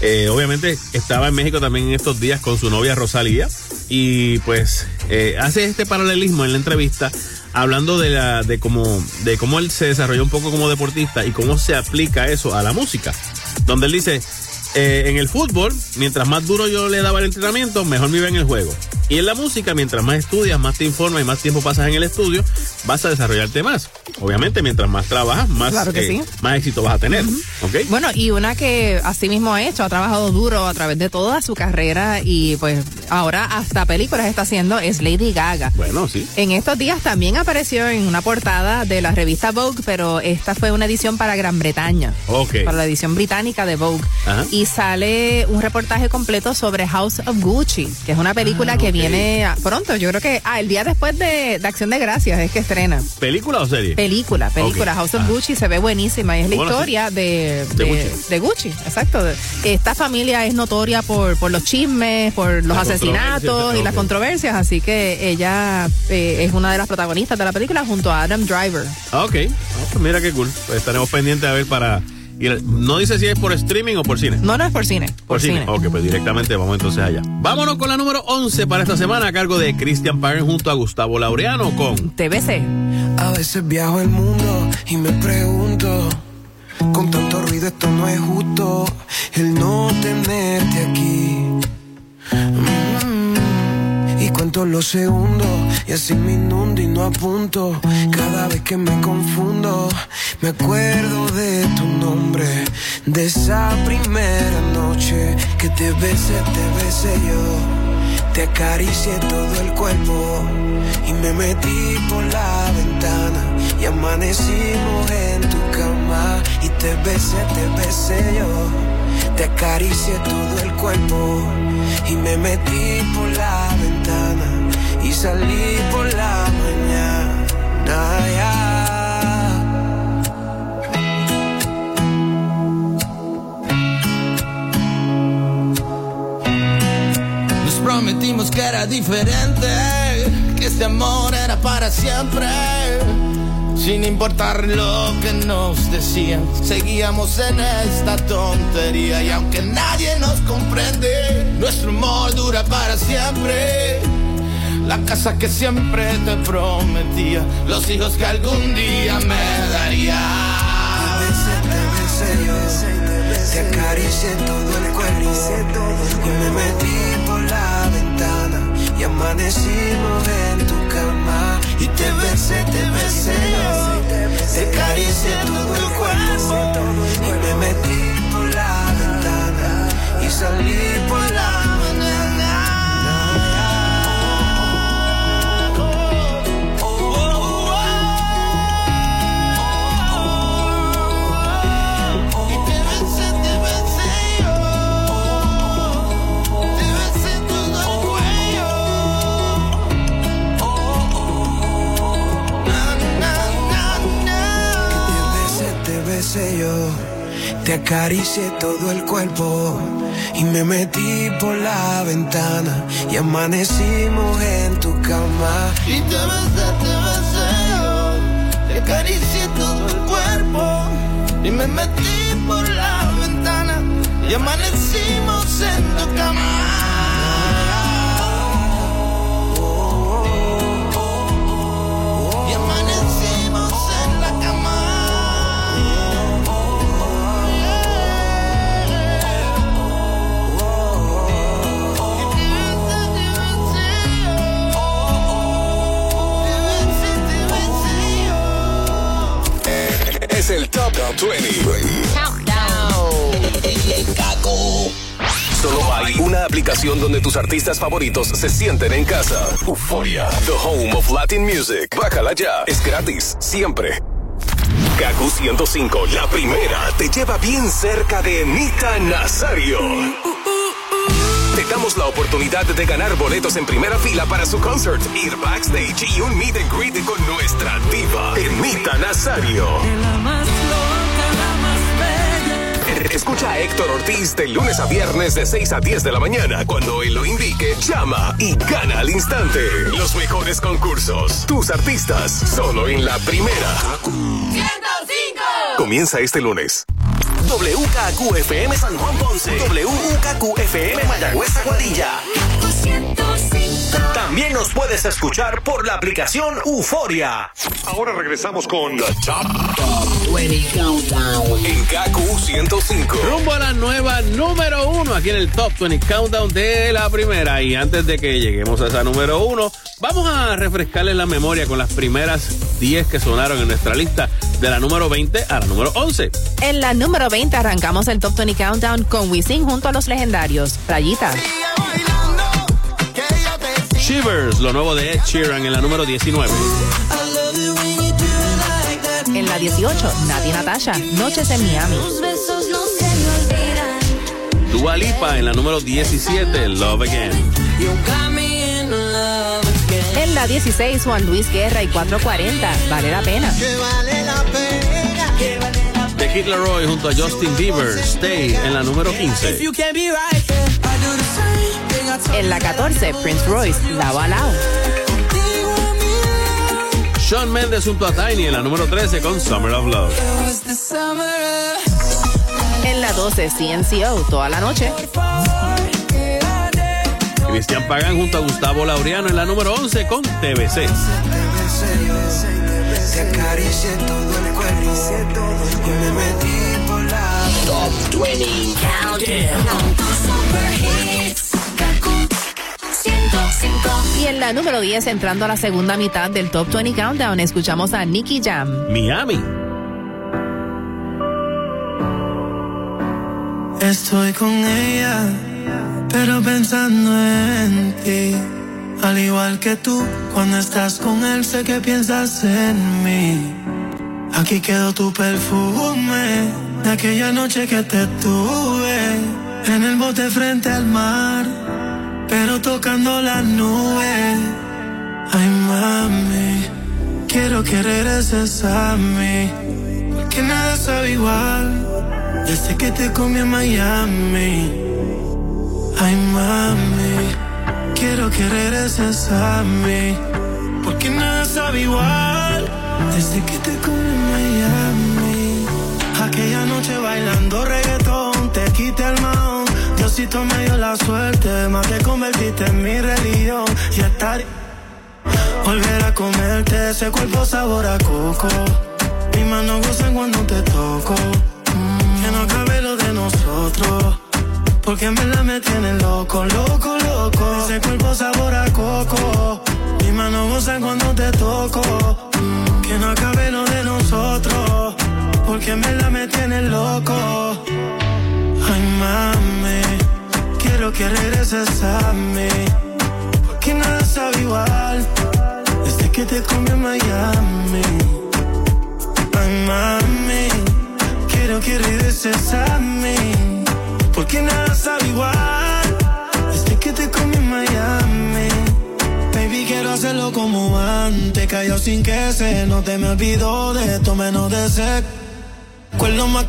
eh, obviamente estaba en México también en estos días con su novia Rosalía. Y pues eh, hace este paralelismo en la entrevista hablando de la de cómo de cómo él se desarrolló un poco como deportista y cómo se aplica eso a la música. Donde él dice eh, en el fútbol mientras más duro yo le daba el entrenamiento mejor me iba en el juego y en la música mientras más estudias más te informas y más tiempo pasas en el estudio vas a desarrollarte más obviamente mientras más trabajas más Claro eh, sí. más éxito vas a tener ¿ok? Bueno, y una que así mismo ha hecho, ha trabajado duro a través de toda su carrera y pues ahora hasta películas está haciendo es Lady Gaga. bueno sí En estos días también apareció en una portada de la revista Vogue, pero esta fue una edición para Gran Bretaña. Ok. Para la edición británica de Vogue. Ajá. Y sale un reportaje completo sobre House of Gucci, que es una película Ah, que viene pronto. Yo creo que, ah, el día después de, de Acción de Gracias es que estrena. película o serie Película, película. House of Ah. Gucci se ve buenísima. Es la Bueno, historia de, De de, Gucci. de Gucci, exacto. Esta familia es notoria por, por los chismes, por los La asesinatos y las controversias, así que ella eh, es una de las protagonistas de la película junto a Adam Driver. Ah, ok. Ah, pues mira qué cool. Pues estaremos pendientes a ver para. No dice si es por streaming o por cine. No, no es por cine, por, cine. Ok, pues directamente vamos entonces allá. Vámonos con la número 11 para esta semana a cargo de Christian Parent junto a Gustavo Laureano con TBC. A veces viajo el mundo y me pregunto, con tanto ruido esto no es justo, el no tenerte aquí. Mm, y cuento los segundos y así me inundo y no apunto. Cada vez que me confundo, me acuerdo de tu nombre, de esa primera noche que te besé, te besé yo. Te acaricié todo el cuerpo y me metí por la ventana y amanecimos en tu cama y te besé, te besé yo. Te acaricié todo el cuerpo y me metí por la ventana y salí por la prometimos que era diferente, que este amor era para siempre. Sin importar lo que nos decían, seguíamos en esta tontería. Y aunque nadie nos comprende, nuestro amor dura para siempre. La casa que siempre te prometía, los hijos que algún día me daría. Te besé, te besé yo. Todo el cuerpo y me metí por la ventana y amanecimos en tu cama. Y te besé, te besé. Te acaricié todo el cuerpo. Y me metí por la ventana. Y salí por la te acaricié todo el cuerpo. Y me metí por la ventana. Y amanecimos en tu cama. Y te besé, te besé yo, te acaricié todo el cuerpo. Y me metí por la ventana. Y amanecimos en tu cama. Es el Top 20. Solo hay una aplicación donde tus artistas favoritos se sienten en casa. Euforia, the home of Latin music. Bájala ya, es gratis, siempre. Kaku 105, la primera, te lleva bien cerca de Emita Nazario. Damos la oportunidad de ganar boletos en primera fila para su concert, ir backstage y un meet and greet con nuestra diva, Emita Nazario. Escucha a Héctor Ortiz de lunes a viernes de 6 a 10 de la mañana. Cuando él lo indique, llama y gana al instante. Los mejores concursos, tus artistas, solo en la primera. 105. Comienza este lunes. WKQFM San Juan Ponce. WKQFM Mayagüez Aguadilla. También nos puedes escuchar por la aplicación Euforia. Ahora regresamos con The Top, 20 Countdown en KQ 105. Rumbo a la nueva número uno aquí en el Top 20 Countdown de la primera. Y antes de que lleguemos a esa número uno, vamos a refrescarles la memoria con las primeras 10 que sonaron en nuestra lista de la número 20 a la número 11. En la número 20 arrancamos el Top 20 Countdown con Wisin junto a los legendarios. Playita. Shivers, lo nuevo de Ed Sheeran en la número 19. En la 18, Nati Natasha, Noches en Miami. Dua Lipa en la número 17, Love Again. En la 16, Juan Luis Guerra y 440, Vale la pena. The Kid Laroi junto a Justin Bieber, Stay en la número 15. En la 14, Prince Royce, Lao a Lao. Sean Mendes junto a Tiny en la número 13 con Summer of Love. En la 12, CNCO, toda la noche. Cristian Pagán junto a Gustavo Laureano en la número 11 con TBC. Top 20 Countdown. Y en la número 10, entrando a la segunda mitad del Top 20 Countdown, escuchamos a Nicky Jam. Miami. Estoy con ella, pero pensando en ti. Al igual que tú, cuando estás con él, sé que piensas en mí. Aquí quedó tu perfume de aquella noche que te tuve en el bote frente al mar, pero tocando las nubes. Ay, mami, quiero que regreses a mí, porque nada sabe igual desde que te comí en Miami. Ay, mami, quiero que regreses a mí, porque nada sabe igual desde que te comí en Miami. Aquella noche bailando reggaetón, Diosito me dio la suerte, más te convertiste en mi religión. Y estar. Volver a comerte ese cuerpo sabor a coco. Mis manos gozan cuando te toco. Mm, que no acabe lo de nosotros. Porque en verdad me tiene loco, loco, loco. Ese cuerpo sabor a coco. Mis manos gozan cuando te toco. Mm, Que no acabe lo de nosotros. Porque en verdad me tiene loco. Ay, mami. Quiero que regreses a mí. Porque nada sabe igual. Desde que te comí en Miami. Ay, mami. Quiero que regreses a mí. Porque nada sabe igual. Desde que te comí en Miami. Baby, quiero hacerlo como antes. Cayó sin que se note. Me olvido de esto menos de ser. Recuerdo más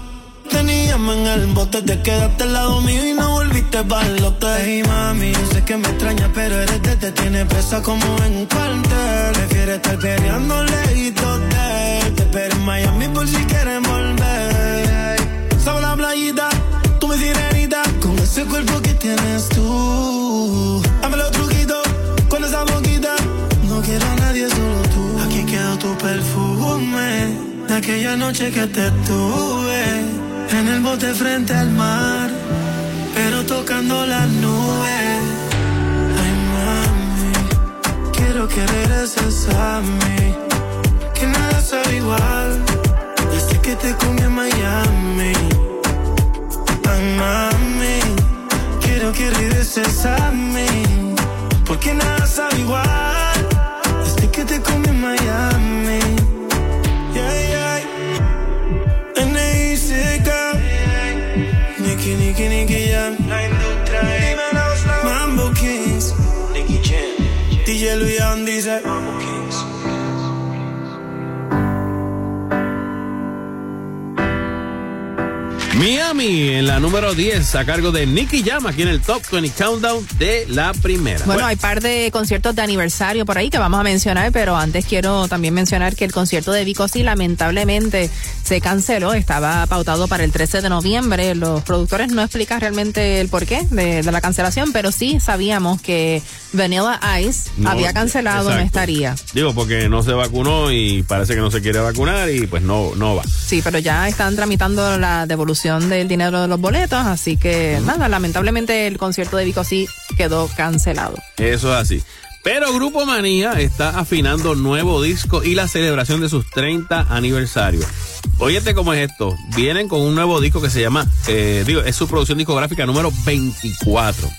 en el bote. Te quedaste al lado mío y no volviste lote Hey, mami, sé que me extraña, pero eres de te tiene presa como en un cuartel. Prefiere estar peleando lejitos de. Te espero en Miami por si quieres volver. Sobre la playita, tú me sirenita. Con ese cuerpo que tienes tú. Dame los truquitos con esa boquita. No quiero a nadie, solo tú. Aquí quedó tu perfume. De aquella noche que te tuve. En el bote frente al mar. Pero tocando las nubes. Ay, mami. Quiero que regreses a mí. Que nada sabe igual. Desde que te comí en Miami. Ay, mami. Quiero que regreses a. Porque nada sabe igual. Desde que te comí en Miami. DJ Luyan dice. Miami en la número 10 a cargo de Nicky Jam aquí en el Top 20 Countdown de la primera. Bueno, hay par de conciertos de aniversario por ahí que vamos a mencionar, pero antes quiero también mencionar que el concierto de Vico sí lamentablemente se canceló, estaba pautado para el 13 de noviembre. Los productores no explican realmente el porqué de, de la cancelación, pero sí sabíamos que Vanilla Ice No, había cancelado, no exacto. estaría. Digo, porque no se vacunó y parece que no se quiere vacunar y pues no, no va. Sí, pero ya están tramitando la devolución del dinero de los boletos, así que nada, lamentablemente el concierto de Vico sí quedó cancelado. Eso es así. Pero Grupo Manía está afinando nuevo disco y la celebración de sus 30 aniversarios. Óyete cómo es esto. Vienen con un nuevo disco que se llama, eh, digo, es su producción discográfica número 24.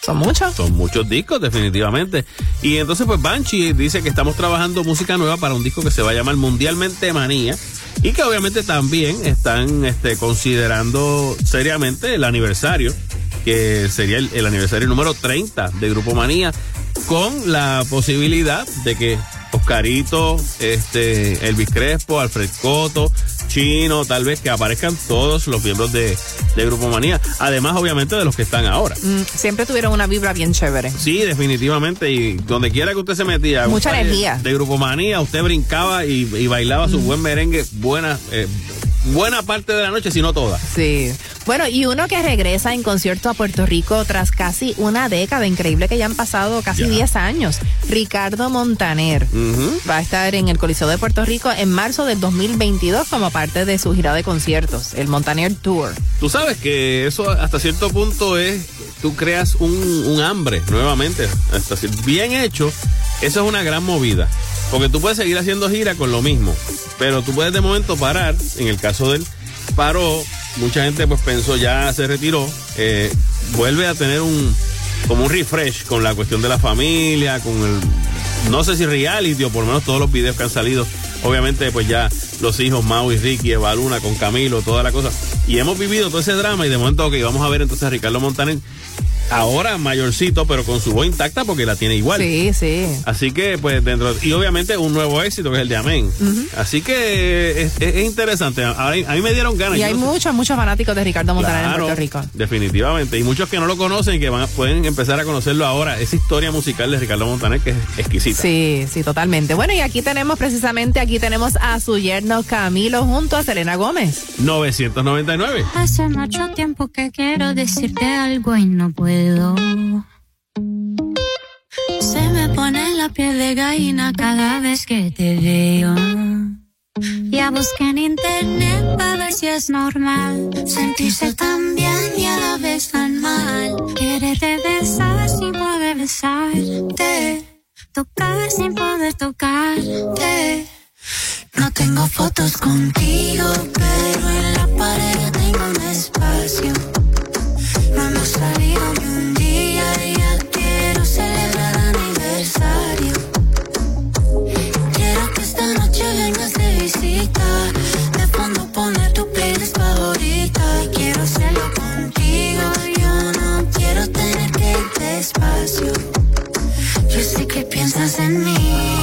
¿Son muchos? Son muchos discos, definitivamente. Y entonces, pues Banshee dice que estamos trabajando música nueva para un disco que se va a llamar Mundialmente Manía. Y que obviamente también están este, considerando seriamente el aniversario, que sería el, aniversario número 30 de Grupo Manía, con la posibilidad de que Oscarito, este, Elvis Crespo, Alfred Coto, Chino, tal vez que aparezcan todos los miembros de, de Grupo Manía. Además, obviamente, de los que están ahora. Mm, siempre tuvieron una vibra bien chévere. Sí, definitivamente. Y donde quiera que usted se metía. Mucha energía. De Grupo Manía, usted brincaba y, y bailaba su buen merengue buena, eh, buena parte de la noche, si no toda. Sí. Bueno, y uno que regresa en concierto a Puerto Rico tras casi una década, increíble que ya han pasado casi Ya. 10 años. Ricardo Montaner va a estar en el Coliseo de Puerto Rico en marzo del 2022 como parte de su gira de conciertos, el Montaner Tour. Tú sabes que eso hasta cierto punto es, tú creas un, un hambre nuevamente, hasta bien hecho, eso es una gran movida, porque tú puedes seguir haciendo gira con lo mismo, pero tú puedes de momento parar, en el caso de él, paró, mucha gente pues pensó ya se retiró, eh, vuelve a tener un, como un refresh con la cuestión de la familia, con el, no sé si reality o por lo menos todos los videos que han salido, obviamente pues ya los hijos Mau y Ricky, Eva Luna con Camilo, toda la cosa. Y hemos vivido todo ese drama y de momento, ok, vamos a ver entonces a Ricardo Montaner, ahora mayorcito, pero con su voz intacta porque la tiene igual. Sí, sí. Así que, pues, dentro. Y obviamente un nuevo éxito que es el de Amén. Así que es, es- es interesante. A, a mí me dieron ganas. Y hay no sé- muchos, muchos fanáticos de Ricardo Montaner en Puerto Rico. Definitivamente. Y muchos que no lo conocen y que van a- pueden empezar a conocerlo ahora. Esa historia musical de Ricardo Montaner que es exquisita. Sí, sí, totalmente. Bueno, y aquí tenemos precisamente, aquí tenemos a su yerno Camilo junto a Selena Gómez. 999. Hace mucho tiempo que quiero decirte algo y no puedo. Se me pone la piel de gallina cada vez que te veo. Ya busqué en internet para ver si es normal sentirse tan bien y a la vez tan mal. Quererte besar sin poder besarte, tocar sin poder tocarte. No tengo fotos contigo, pero en la pared tengo un espacio. Despacio. Yo sé que piensas en mí.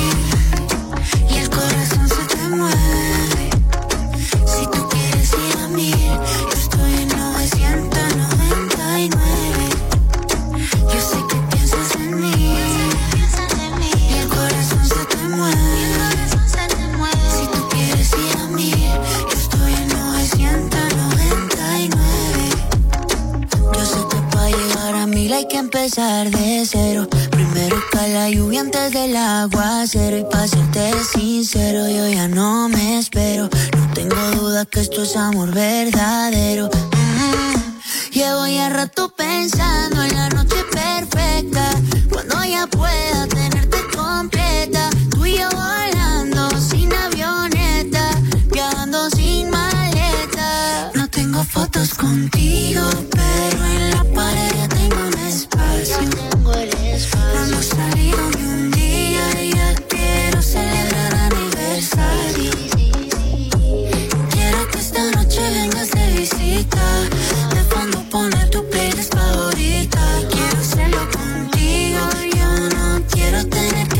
Hay que empezar de cero. Primero cae la lluvia antes del aguacero. Y para serte sincero, yo ya no me espero. No tengo duda que esto es amor verdadero. Mm. Llevo ya rato pensando en la noche perfecta. Cuando ya pueda tenerte completa. Tú y yo volando sin avioneta. Viajando sin maleta. No tengo fotos contigo, pero en la pared Quiero hacerlo contigo. Yo no quiero tener que.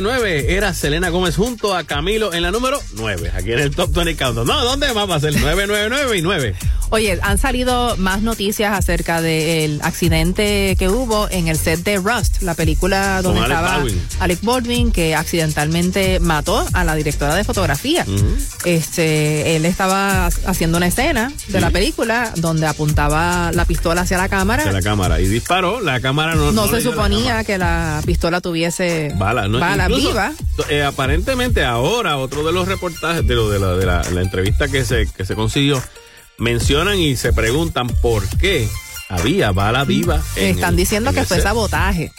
999 era Selena Gómez junto a Camilo en la número 9, aquí en el Top 20 Countdown. No, ¿dónde más va a ser? 999 y 9. Oye, han salido más noticias acerca del accidente que hubo en el set de Rust, la película donde Alec estaba Baldwin. Alec Baldwin, que accidentalmente mató a la directora de fotografía. Este, él estaba haciendo una escena de la película donde apuntaba la pistola hacia la cámara. De la cámara. Y disparó, la cámara no. no, se la suponía que la pistola tuviese Bala, ¿no? bala Incluso, viva. eh, aparentemente ahora otro de los reportajes de, lo, de, la, de la- la entrevista que se, que se consiguió mencionan y se preguntan por qué había bala viva. en Están el- diciendo en que fue sabotaje.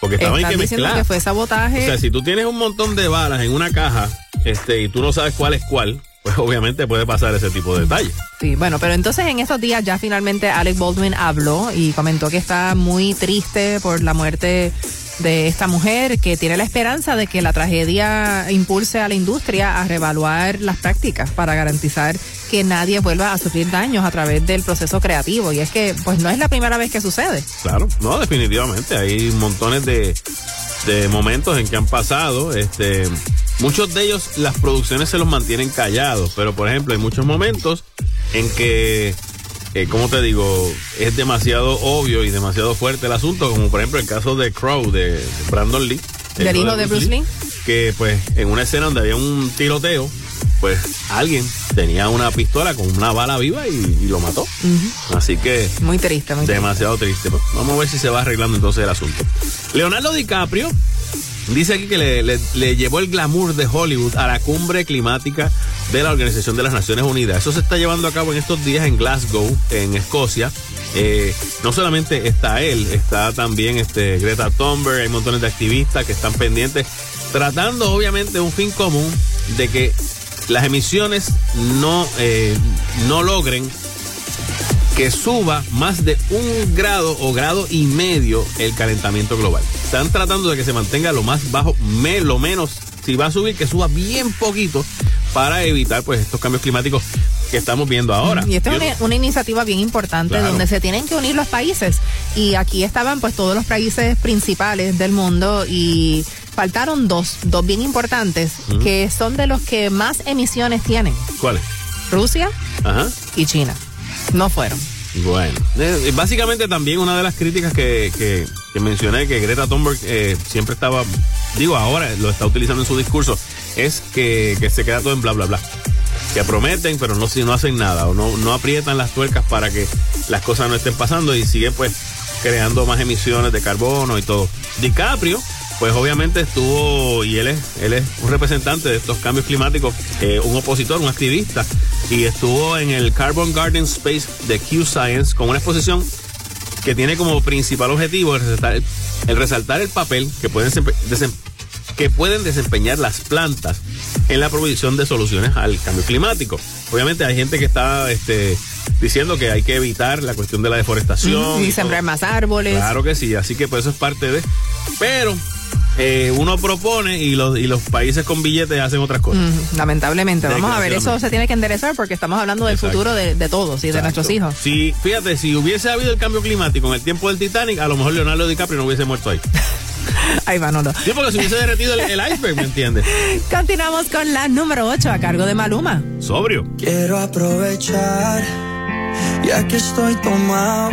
Porque estaban Están que diciendo mezclar. que fue sabotaje. O sea, si tú tienes un montón de balas en una caja este, y tú no sabes cuál es cuál, pues obviamente puede pasar ese tipo de detalles. Sí, bueno, pero entonces en estos días ya finalmente Alec Baldwin habló y comentó que está muy triste por la muerte de esta mujer, que tiene la esperanza de que la tragedia impulse a la industria a reevaluar las prácticas para garantizar que nadie vuelva a sufrir daños a través del proceso creativo. Y es que, pues no es la primera vez que sucede. Claro, no, definitivamente. Hay montones de, de momentos en que han pasado. Este, muchos de ellos, las producciones se los mantienen callados. Pero, por ejemplo, hay muchos momentos en que, eh, como te digo, es demasiado obvio y demasiado fuerte el asunto. Como por ejemplo el caso de Crow, de, de Brandon Lee. el Del hijo de Bruce Lee. que pues en una escena donde había un tiroteo, pues alguien tenía una pistola con una bala viva y, y lo mató. Así que Muy triste, muy triste. demasiado triste. Pues, vamos a ver si se va arreglando entonces el asunto. Leonardo DiCaprio dice aquí que le, le- le llevó el glamour de Hollywood a la cumbre climática de la Organización de las Naciones Unidas. Eso se está llevando a cabo en estos días en Glasgow, en Escocia. Eh, no solamente está él, está también este Greta Thunberg, hay montones de activistas que están pendientes, tratando obviamente un fin común de que las emisiones no, eh, no logren que suba más de un grado o grado y medio el calentamiento global. Están tratando de que se mantenga lo más bajo, me, lo menos, si va a subir, que suba bien poquito para evitar pues estos cambios climáticos que estamos viendo ahora. Y esta es una, una iniciativa bien importante Claro. donde se tienen que unir los países. Y aquí estaban pues todos los países principales del mundo y faltaron dos, dos bien importantes, que son de los que más emisiones tienen. ¿Cuáles? Rusia Ajá. y China. No fueron. Bueno, eh, básicamente también una de las críticas que, que- que mencioné, que Greta Thunberg eh, siempre estaba, digo ahora, lo está utilizando en su discurso, es que, que se queda todo en bla, bla, bla. Que prometen, pero no, si no hacen nada, o no, no aprietan las tuercas para que las cosas no estén pasando y siguen pues creando más emisiones de carbono y todo. DiCaprio, pues obviamente estuvo, y él es, él es un representante de estos cambios climáticos, eh, un opositor, un activista, y estuvo en el Carbon Garden Space de Q Science con una exposición que tiene como principal objetivo el resaltar el, resaltar el papel que pueden, que pueden desempeñar las plantas en la provisión de soluciones al cambio climático. Obviamente hay gente que está este, diciendo que hay que evitar la cuestión de la deforestación. y y sembrar más árboles. Claro que sí, así que pues eso es parte de. Pero eh, uno propone y los, y los países con billetes hacen otras cosas. Lamentablemente. Vamos a ver, eso se tiene que enderezar porque estamos hablando del Exacto. futuro de, de todos y de nuestros hijos. Si, fíjate, si hubiese habido el cambio climático en el tiempo del Titanic, a lo mejor Leonardo DiCaprio no hubiese muerto ahí. No, no. Sí, porque se hubiese derretido el, el iceberg, ¿me entiendes? Continuamos con la número 8 a cargo de Maluma. Sobrio. Quiero aprovechar, ya que estoy tomado,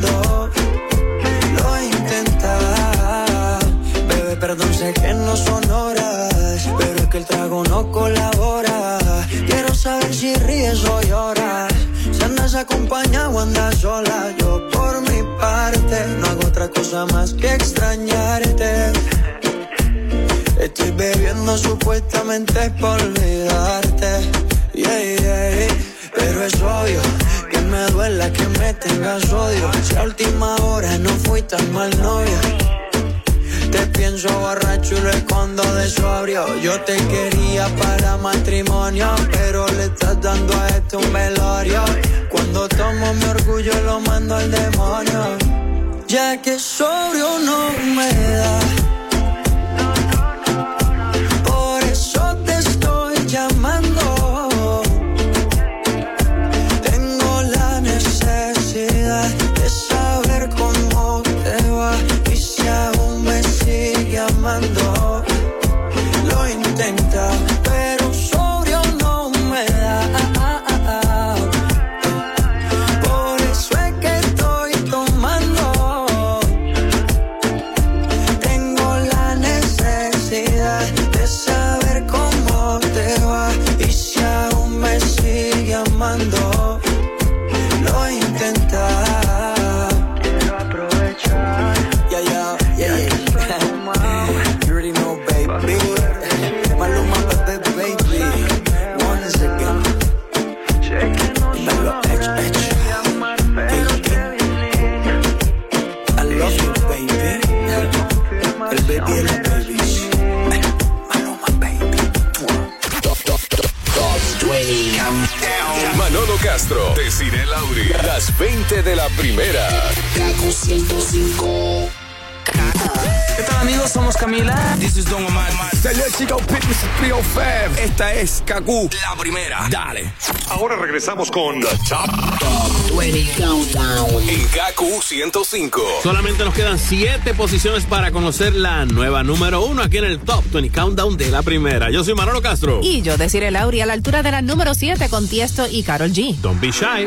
Amando. Lo he intentado, bebé, perdón, sé que no son horas, pero es que el trago no colabora. Quiero saber si ríes o lloras, si andas acompañado o andas sola. Yo por mi parte no hago otra cosa más que extrañarte. Estoy bebiendo supuestamente por olvidarte. Yeah, yeah. Pero es obvio me duela que me tengas odio. Si a última hora no fui tan mal novia. Te pienso borracho y lo escondo de sobrio. Yo te quería para matrimonio, pero le estás dando a esto un velorio. Cuando tomo mi orgullo lo mando al demonio. Ya que sobrio no me da. 20 de la primera. Kaku 105. ¿Qué tal amigos? Somos Camila. This is Don Omar. Salut Chico Fitness 305. Esta es Kaku, la primera. Dale. Ahora regresamos con The Top, 20 Countdown. en Kaku 105. Solamente nos quedan siete posiciones para conocer la nueva número uno aquí en el Top 20 Countdown de la primera. Yo soy Manolo Castro. Y yo deciré Lauri a la altura de la número 7 con Tiesto y Carol G. Don't be shy.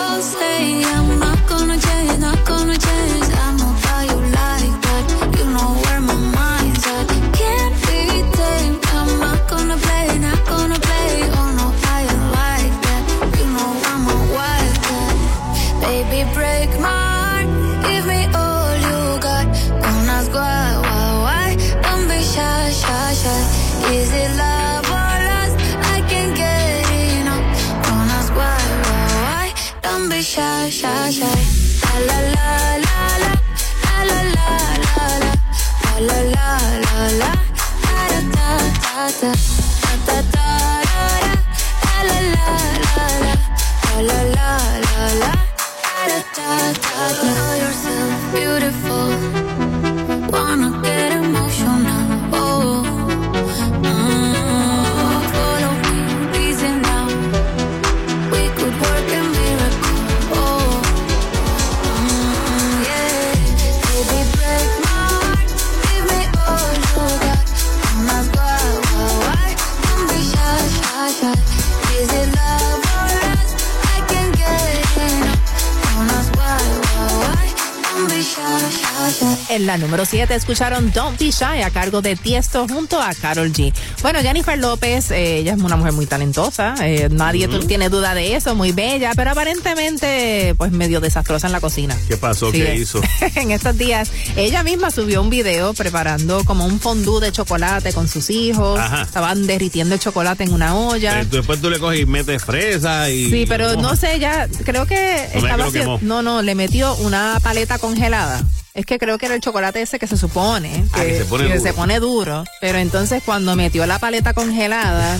número 7 escucharon Don't Be Shy a cargo de Tiesto junto a Carol G. Bueno, Jennifer López, eh, ella es una mujer muy talentosa, eh, nadie tu- tiene duda de eso, muy bella, pero aparentemente pues medio desastrosa en la cocina. ¿Qué pasó? Sí, ¿Qué hizo? en estos días, ella misma subió un video preparando como un fondue de chocolate con sus hijos. Ajá. Estaban derritiendo el chocolate en una olla. Eh, Después tú le coges y metes fresa y. Sí, pero no sé, ya creo que No estaba que haciendo- no, no, le metió una paleta congelada. Es que creo que era el chocolate ese que se supone Ah, que se pone que se pone duro. Pero entonces cuando metió la paleta congelada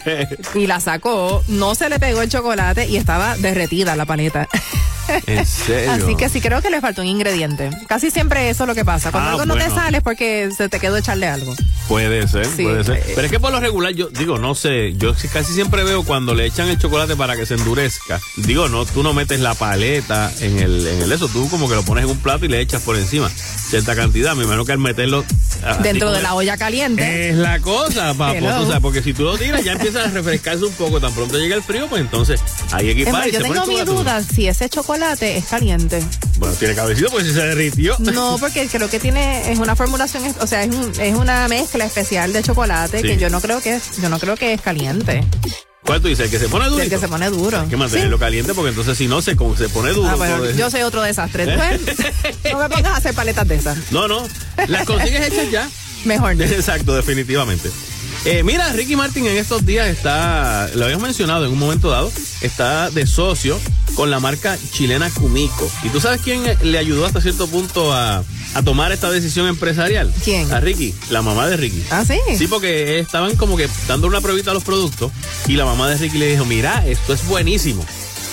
y la sacó, no se le pegó el chocolate y estaba derretida la paleta. ¿En serio? Así que sí creo que le faltó un ingrediente. Casi siempre eso es lo que pasa. Cuando Ah, algo no te sale es porque se te quedó echarle algo. Puede ser, Sí. puede ser. Pero es que por lo regular, yo digo, no sé, yo casi siempre veo cuando le echan el chocolate para que se endurezca. Digo, no, tú no metes la paleta en el, en el eso, tú como que lo pones en un plato y le echas por encima cierta cantidad. Me imagino que al meterlo así Dentro de la olla caliente. Es la cosa, papo. Tú sabes, porque si tú lo tiras, ya empieza a refrescarse un poco. Tan pronto llega el frío, pues entonces hay Es equipar yo pone tengo mi duda si ese chocolate es caliente. Bueno, tiene cabecito, pues se derritió. No, porque creo que tiene es una formulación, es- o sea, es, un- es una mezcla especial de chocolate Sí. que yo no creo que es, yo no creo que es caliente. ¿Cuál tú dices? ¿El que se pone duro? El que se pone duro. Hay que mantenerlo caliente porque entonces si no se, se pone duro. Ah, bueno, yo soy otro desastre. Pues, no me pongas a hacer paletas de esas. No, no. Las consigues hechas ya. Mejor. Exacto, definitivamente. Eh, mira, Ricky Martin en estos días está, lo habíamos mencionado en un momento dado, está de socio con la marca chilena Cumico. ¿Y tú sabes quién le ayudó hasta cierto punto a, a tomar esta decisión empresarial? ¿Quién? A Ricky, la mamá de Ricky. ¿Ah, sí? Sí, porque estaban como que dando una pruebita a los productos y la mamá de Ricky le dijo, mira, esto es buenísimo.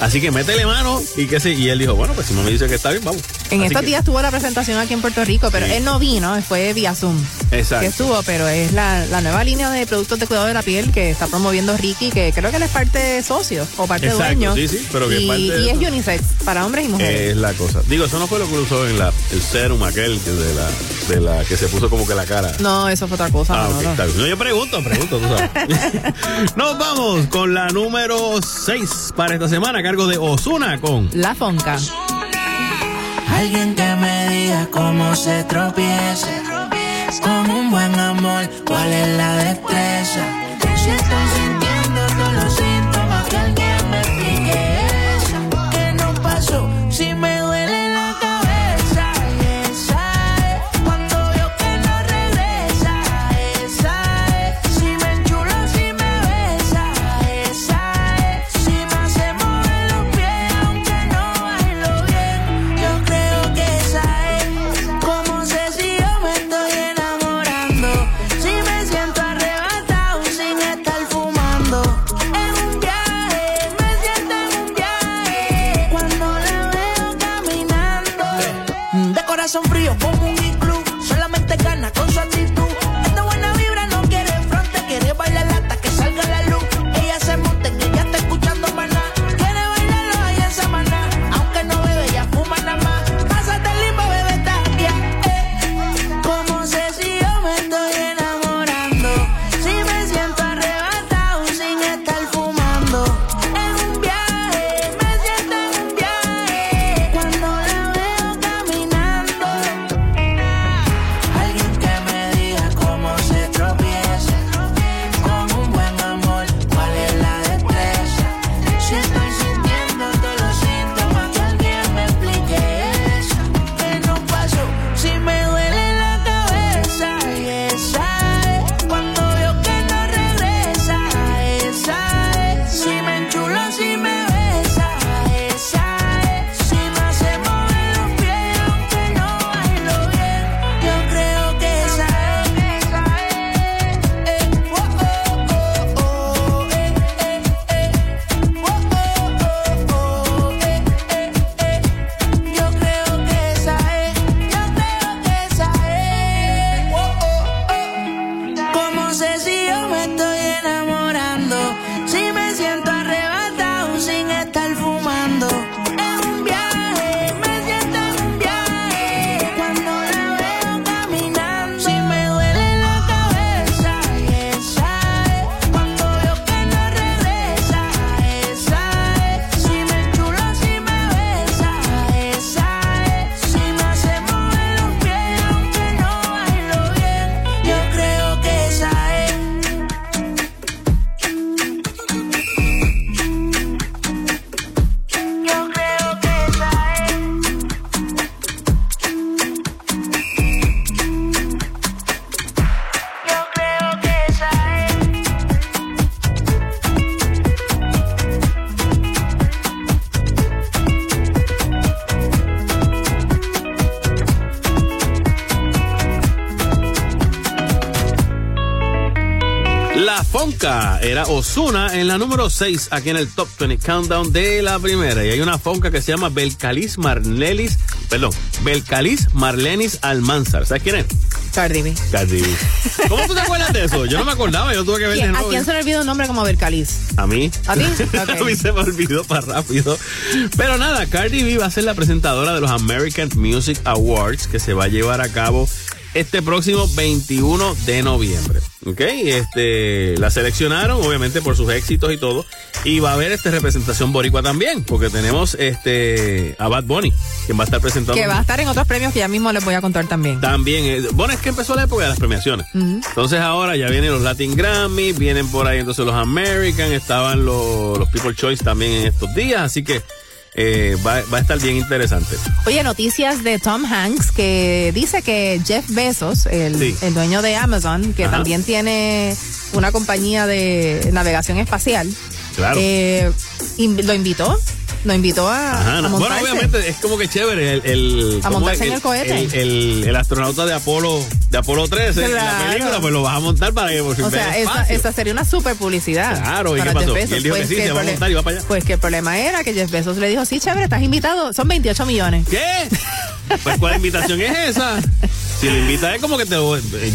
Así que métele mano y que sí. Y él dijo, bueno, pues si no me dice que está bien, vamos. En Así estos que- días tuvo la presentación aquí en Puerto Rico, pero Sí. él no vino, fue vía Zoom. Exacto. Que estuvo, pero es la, la nueva línea de productos de cuidado de la piel que está promoviendo Ricky, que creo que él es parte socio o parte Exacto, dueño. sí, sí, pero que y, parte de y es unisex para hombres y mujeres. Es la cosa. Digo, eso no fue lo que usó en la, el serum aquel que de la, de la que se puso como que la cara. no, eso fue otra cosa. Ah, no, no. está bien. No, yo pregunto, pregunto, tú sabes. Nos vamos con la número 6 para esta semana, cargo de Osuna con La Fonca. Alguien que me diga cómo se tropieza con un buen amor, cuál es la destreza. Si Fonca. Era Osuna en la número 6 aquí en el Top 20 Countdown de la primera. Y hay una Fonca que se llama Belcalis Marnelis, perdón, Belcalis Marlenis Almanzar. ¿Sabes quién es? Cardi B. Cardi B. ¿Cómo tú te acuerdas de eso? Yo no me acordaba, yo tuve que ver ¿Quién- ¿A quién se le olvidó un nombre como Bercaliz? A mí. ¿A ti? a mí se me olvidó para rápido. Pero nada, Cardi B va a ser la presentadora de los American Music Awards que se va a llevar a cabo este próximo 21 de noviembre. ¿Ok? Este, la seleccionaron, obviamente, por sus éxitos y todo. Y va a haber este representación boricua también, porque tenemos este a Bad Bunny, quien va a estar presentando. Que va a estar en otros premios que ya mismo les voy a contar también. También, eh, bueno, es que empezó la época de las premiaciones. Entonces ahora ya vienen los Latin Grammy, vienen por ahí entonces los American, estaban los, los People Choice también en estos días, así que eh, va, va a estar bien interesante. Oye, noticias de Tom Hanks que dice que Jeff Bezos, el, Sí. el dueño de Amazon, que Ajá. también tiene una compañía de navegación espacial, Claro. eh, lo invitó Nos invitó a, Ajá, a no. Bueno, obviamente es como que chévere el, el A ¿cómo montarse en el cohete. El, el- el astronauta de Apolo de Apolo 13 en la película, pues lo vas a montar para que por O sea, esta sería una super publicidad. Claro, ¿y qué pasó? Y él dijo que sí, se va a montar y va para allá. Pues que el problema era que Jeff Bezos le dijo, sí, chévere, estás invitado, son 28 millones. ¿Qué? Pues ¿cuál invitación es esa? Si lo invita es como que te,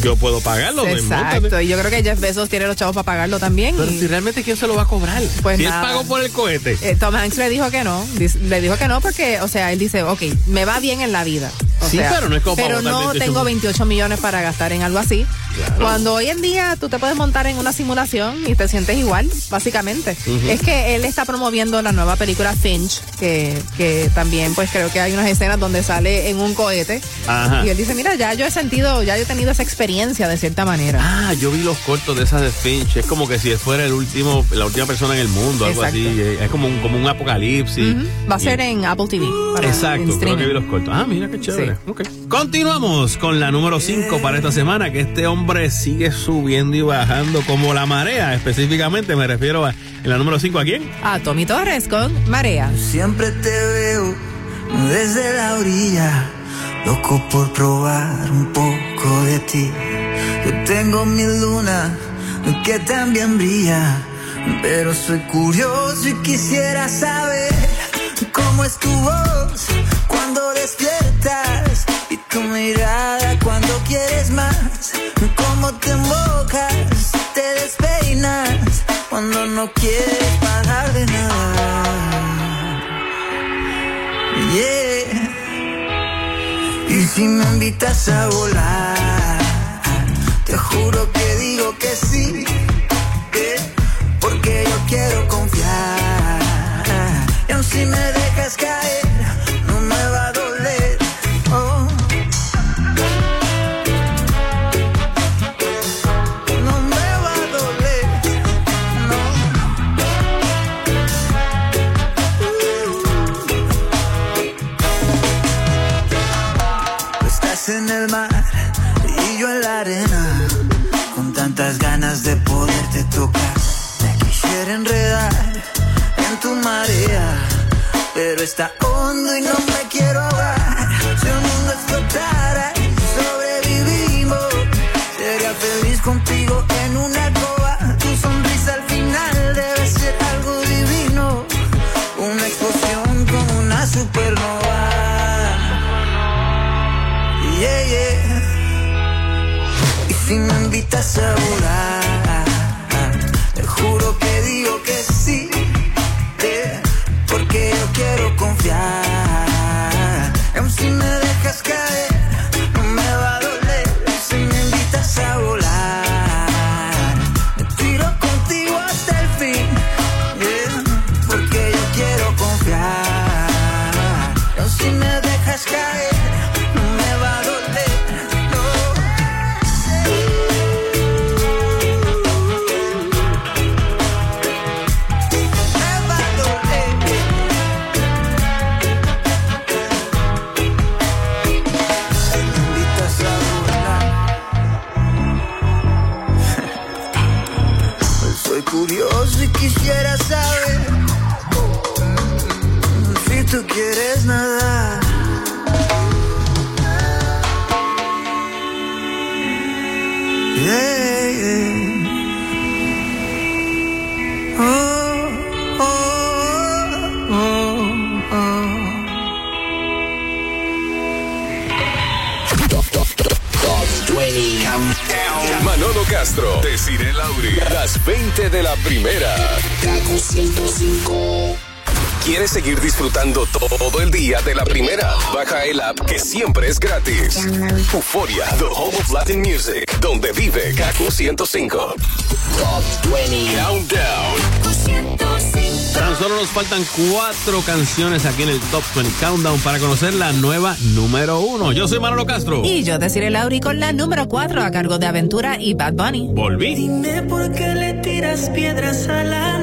yo puedo pagarlo. pues, Exacto, y yo creo que Jeff Bezos tiene los chavos para pagarlo también. Pero y- si realmente quién se lo va a cobrar. Pues si él nada. pagó por el cohete. Eh, Tom Hanks le dijo que no, dis- le dijo que no porque, o sea, él dice, ok, me va bien en la vida. O Sí, sea, pero no es como Pero no 28 tengo 28 millones para gastar en algo así. Cuando hoy en día tú te puedes montar en una simulación y te sientes igual, básicamente. Es que él está promoviendo la nueva película Finch, que, que también pues creo que hay unas escenas donde sale en un cohete. Ajá. Y él dice, mira, ya yo he sentido, ya yo he tenido esa experiencia de cierta manera. Ah, yo vi los cortos de esas de Finch. Es como que si fuera el último, la última persona en el mundo, algo Exacto. así. Eh, Es como un, como un apocalipsis. Ujú. Va a Y- ser en Apple TV. para- en Exacto, creo que vi los cortos. Ah, mira qué chévere. Ok. Continuamos con la número 5 para esta semana, que este hombre sigue subiendo y bajando como la marea. Específicamente me refiero a en la número 5 a quién? A Tommy Torres con Marea. Siempre te veo desde la orilla, loco por probar un poco de ti. Yo tengo mi luna que también brilla, pero soy curioso y quisiera saber cómo es tu voz cuando despiertas y tu mirada cuando quieres más, cómo te embocas, te despeinas cuando no quieres parar de nada. Yeah. Y si me invitas a volar, te juro que digo que sí, quiero confiar. Y aun si me dejas caer, Latin music, donde vive Kaku 105. Top 20 Countdown. Tan solo nos faltan cuatro canciones aquí en el Top 20 Countdown para conocer la nueva número uno. Yo soy Manolo Castro. Y yo deciré Lauri con la número 4 a cargo de Aventura y Bad Bunny. Volví. Dime por qué le tiras piedras a la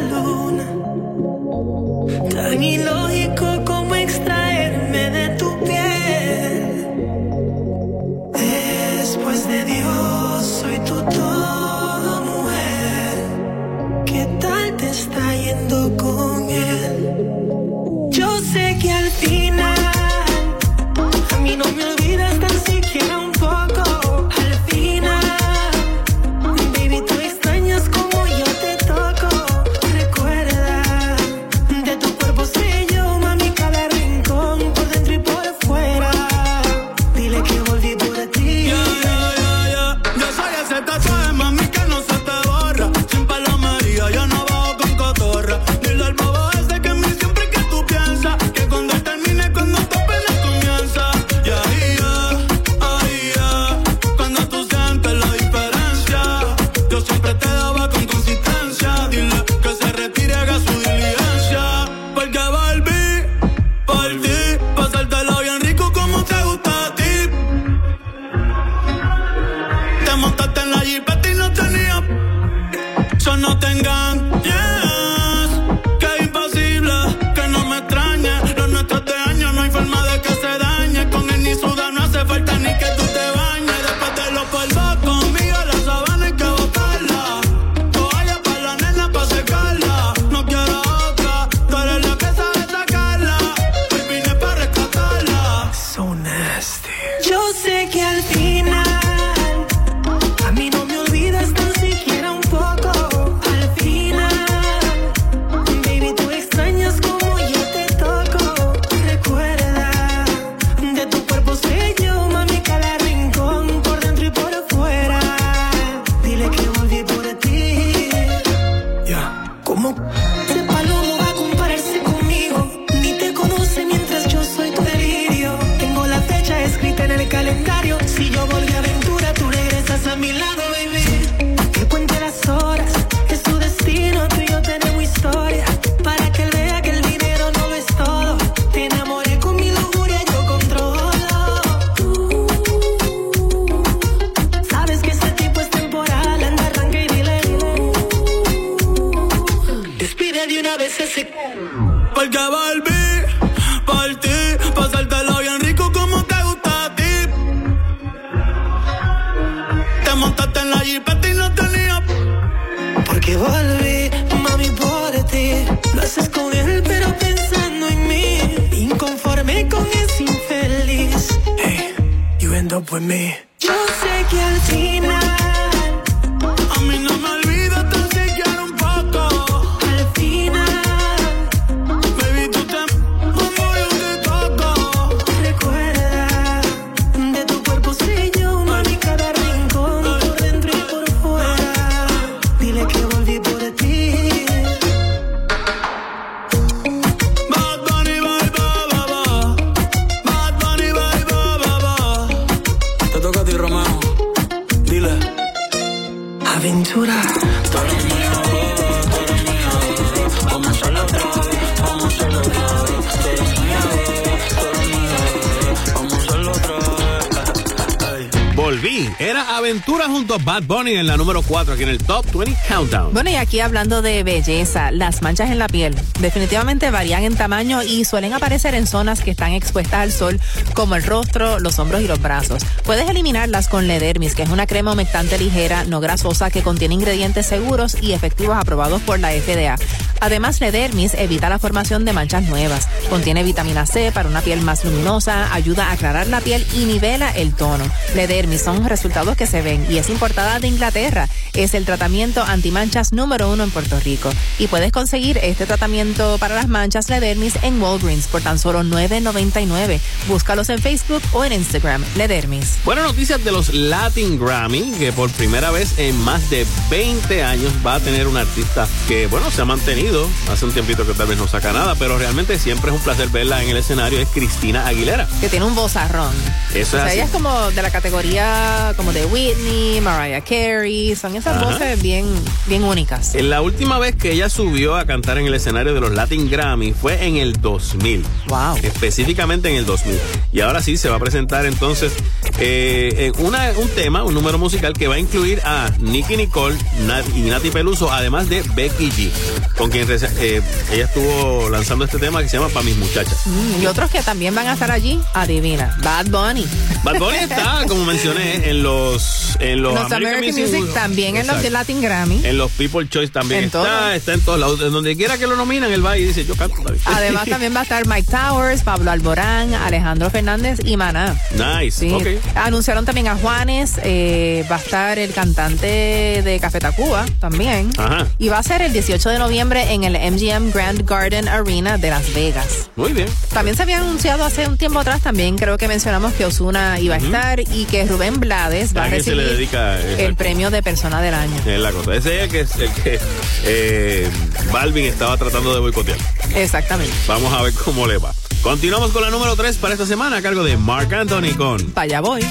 número 4 aquí en el Top 20 Countdown. Bueno, y aquí hablando de belleza, las manchas en la piel definitivamente varían en tamaño y suelen aparecer en zonas que están expuestas al sol, como el rostro, los hombros y los brazos. Puedes eliminarlas con Ledermis, que es una crema humectante ligera, no grasosa, que contiene ingredientes seguros y efectivos aprobados por la FDA. Además, Ledermis evita la formación de manchas nuevas. Contiene vitamina C para una piel más luminosa, ayuda a aclarar la piel y nivela el tono. Ledermis son resultados que se ven y es importada de Inglaterra. Es el tratamiento antimanchas número uno en Puerto Rico. Y puedes conseguir este tratamiento para las manchas Ledermis en Walgreens por tan solo $9.99. Búscalos en Facebook o en Instagram. Ledermis. Buenas noticias de los Latin Grammy, que por primera vez en más de 20 años va a tener un artista que, bueno, se ha mantenido. Hace un tiempito que tal vez no saca nada, pero realmente siempre es un placer verla en el escenario. Es Cristina Aguilera. Que tiene un vozarrón. Eso O es sea, así. ella es como de la categoría como de Whitney, Mariah Carey. Son esas Ajá. voces bien, bien únicas. En la última vez que ella subió a cantar en el escenario de los Latin Grammy fue en el 2000. Wow. Específicamente en el 2000. Y ahora sí se va a presentar entonces eh, una, un tema, un número musical que va a incluir a Nicky Nicole Nat- y Nati Peluso, además de Becky G, con quien eh, ella estuvo lanzando este tema que se llama Pa' mis muchachas. Mm, Y otros que también van a estar allí, adivina, Bad Bunny. Bad Bunny está, como mencioné, en los en los, Los American Music, también en los. Latin Grammy. En los People Choice también En está, todo. está en todos lados. En donde quiera que lo nominan, él va y dice, yo canto. David". Además también va a estar Mike Towers, Pablo Alborán, Alejandro Fernández y Maná. Nice, Sí. Anunciaron también a Juanes, eh, va a estar el cantante de Café Tacuba también. Ajá. Y va a ser el 18 de noviembre en el MGM Grand Garden Arena de Las Vegas. Muy bien. También se había anunciado hace un tiempo atrás, también creo que mencionamos que Osuna iba a estar y que Rubén Blades va ¿A a quién se le recibir dedica? el premio de persona del año. Es la cosa. Ese es el que, el que eh, Balvin estaba tratando de boicotear. Exactamente. Vamos a ver cómo le va. Continuamos con la número 3 para esta semana a cargo de Mark Anthony con Para allá voy.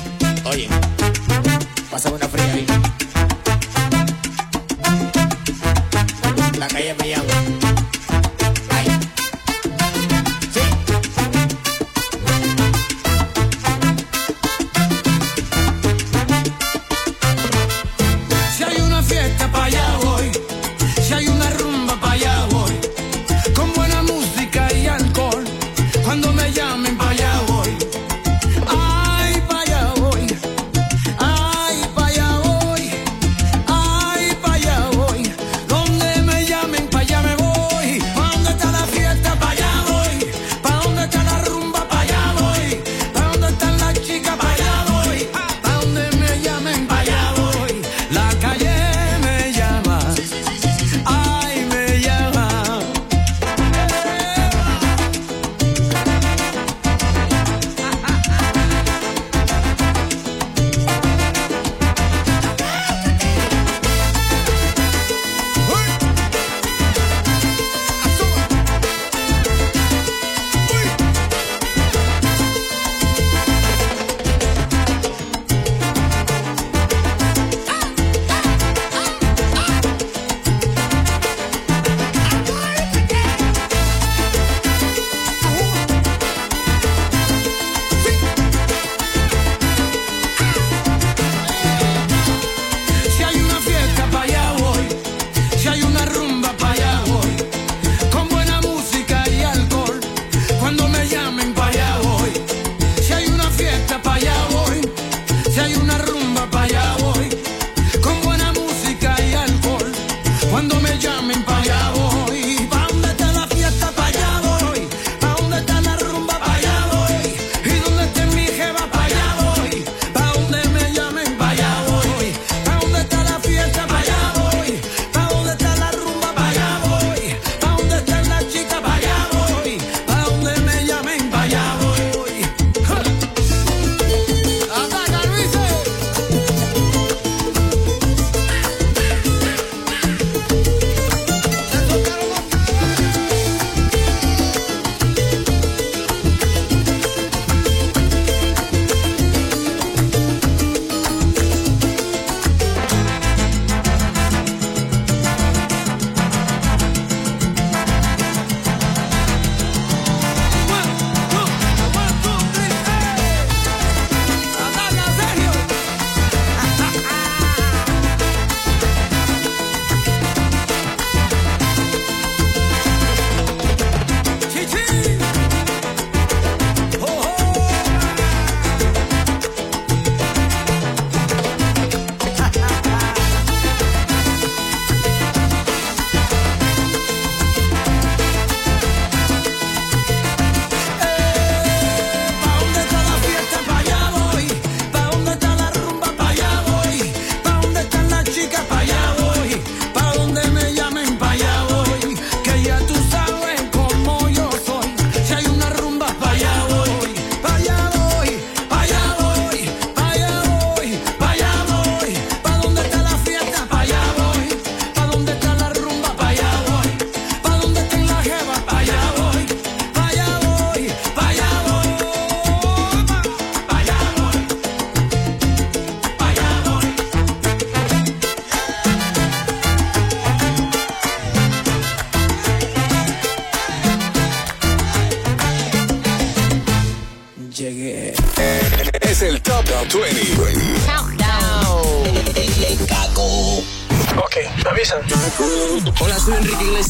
Oye, pásame una fría ahí. La calle me llama.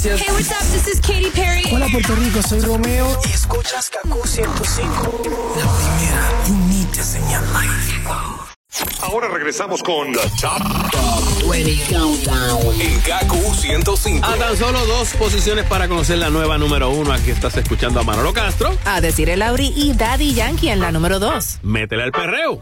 Hey, what's up? This is Katy Perry. Hola, Puerto Rico, soy Romeo. Y escuchas Kaku 105. La primera y única señal Ahora regresamos con The Top, Top 20 Countdown en KQ 105. A tan solo dos posiciones para conocer la nueva número uno. Aquí estás escuchando a Manolo Castro. A decir el Lauri y Daddy Yankee en la número dos. Métele al perreo.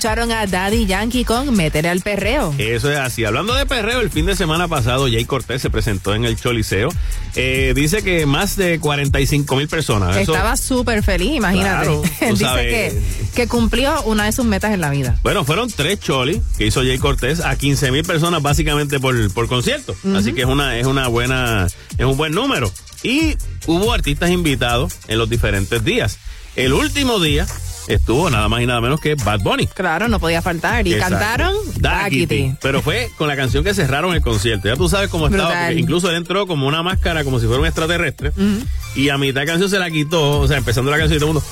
escucharon a Daddy Yankee con Meter al Perreo. Eso es así. Hablando de perreo, el fin de semana pasado Jay Cortés se presentó en el Choliseo. Eh, dice que más de 45 mil personas. Estaba súper feliz, imagínate. Claro, dice que, cumplió una de sus metas en la vida. Bueno, fueron tres cholis que hizo Jay Cortés a 15 mil personas básicamente por, por concierto. Así que es una, es una buena, es un buen número. Y hubo artistas invitados en los diferentes días. El último día estuvo nada más y nada menos que Bad Bunny. Claro, no podía faltar. Y Exacto. cantaron Daquiti. Pero fue con la canción que cerraron el concierto. Ya tú sabes cómo estaba. Incluso él entró como una máscara, como si fuera un extraterrestre. Y a mitad de canción se la quitó. O sea, empezando la canción y todo el mundo.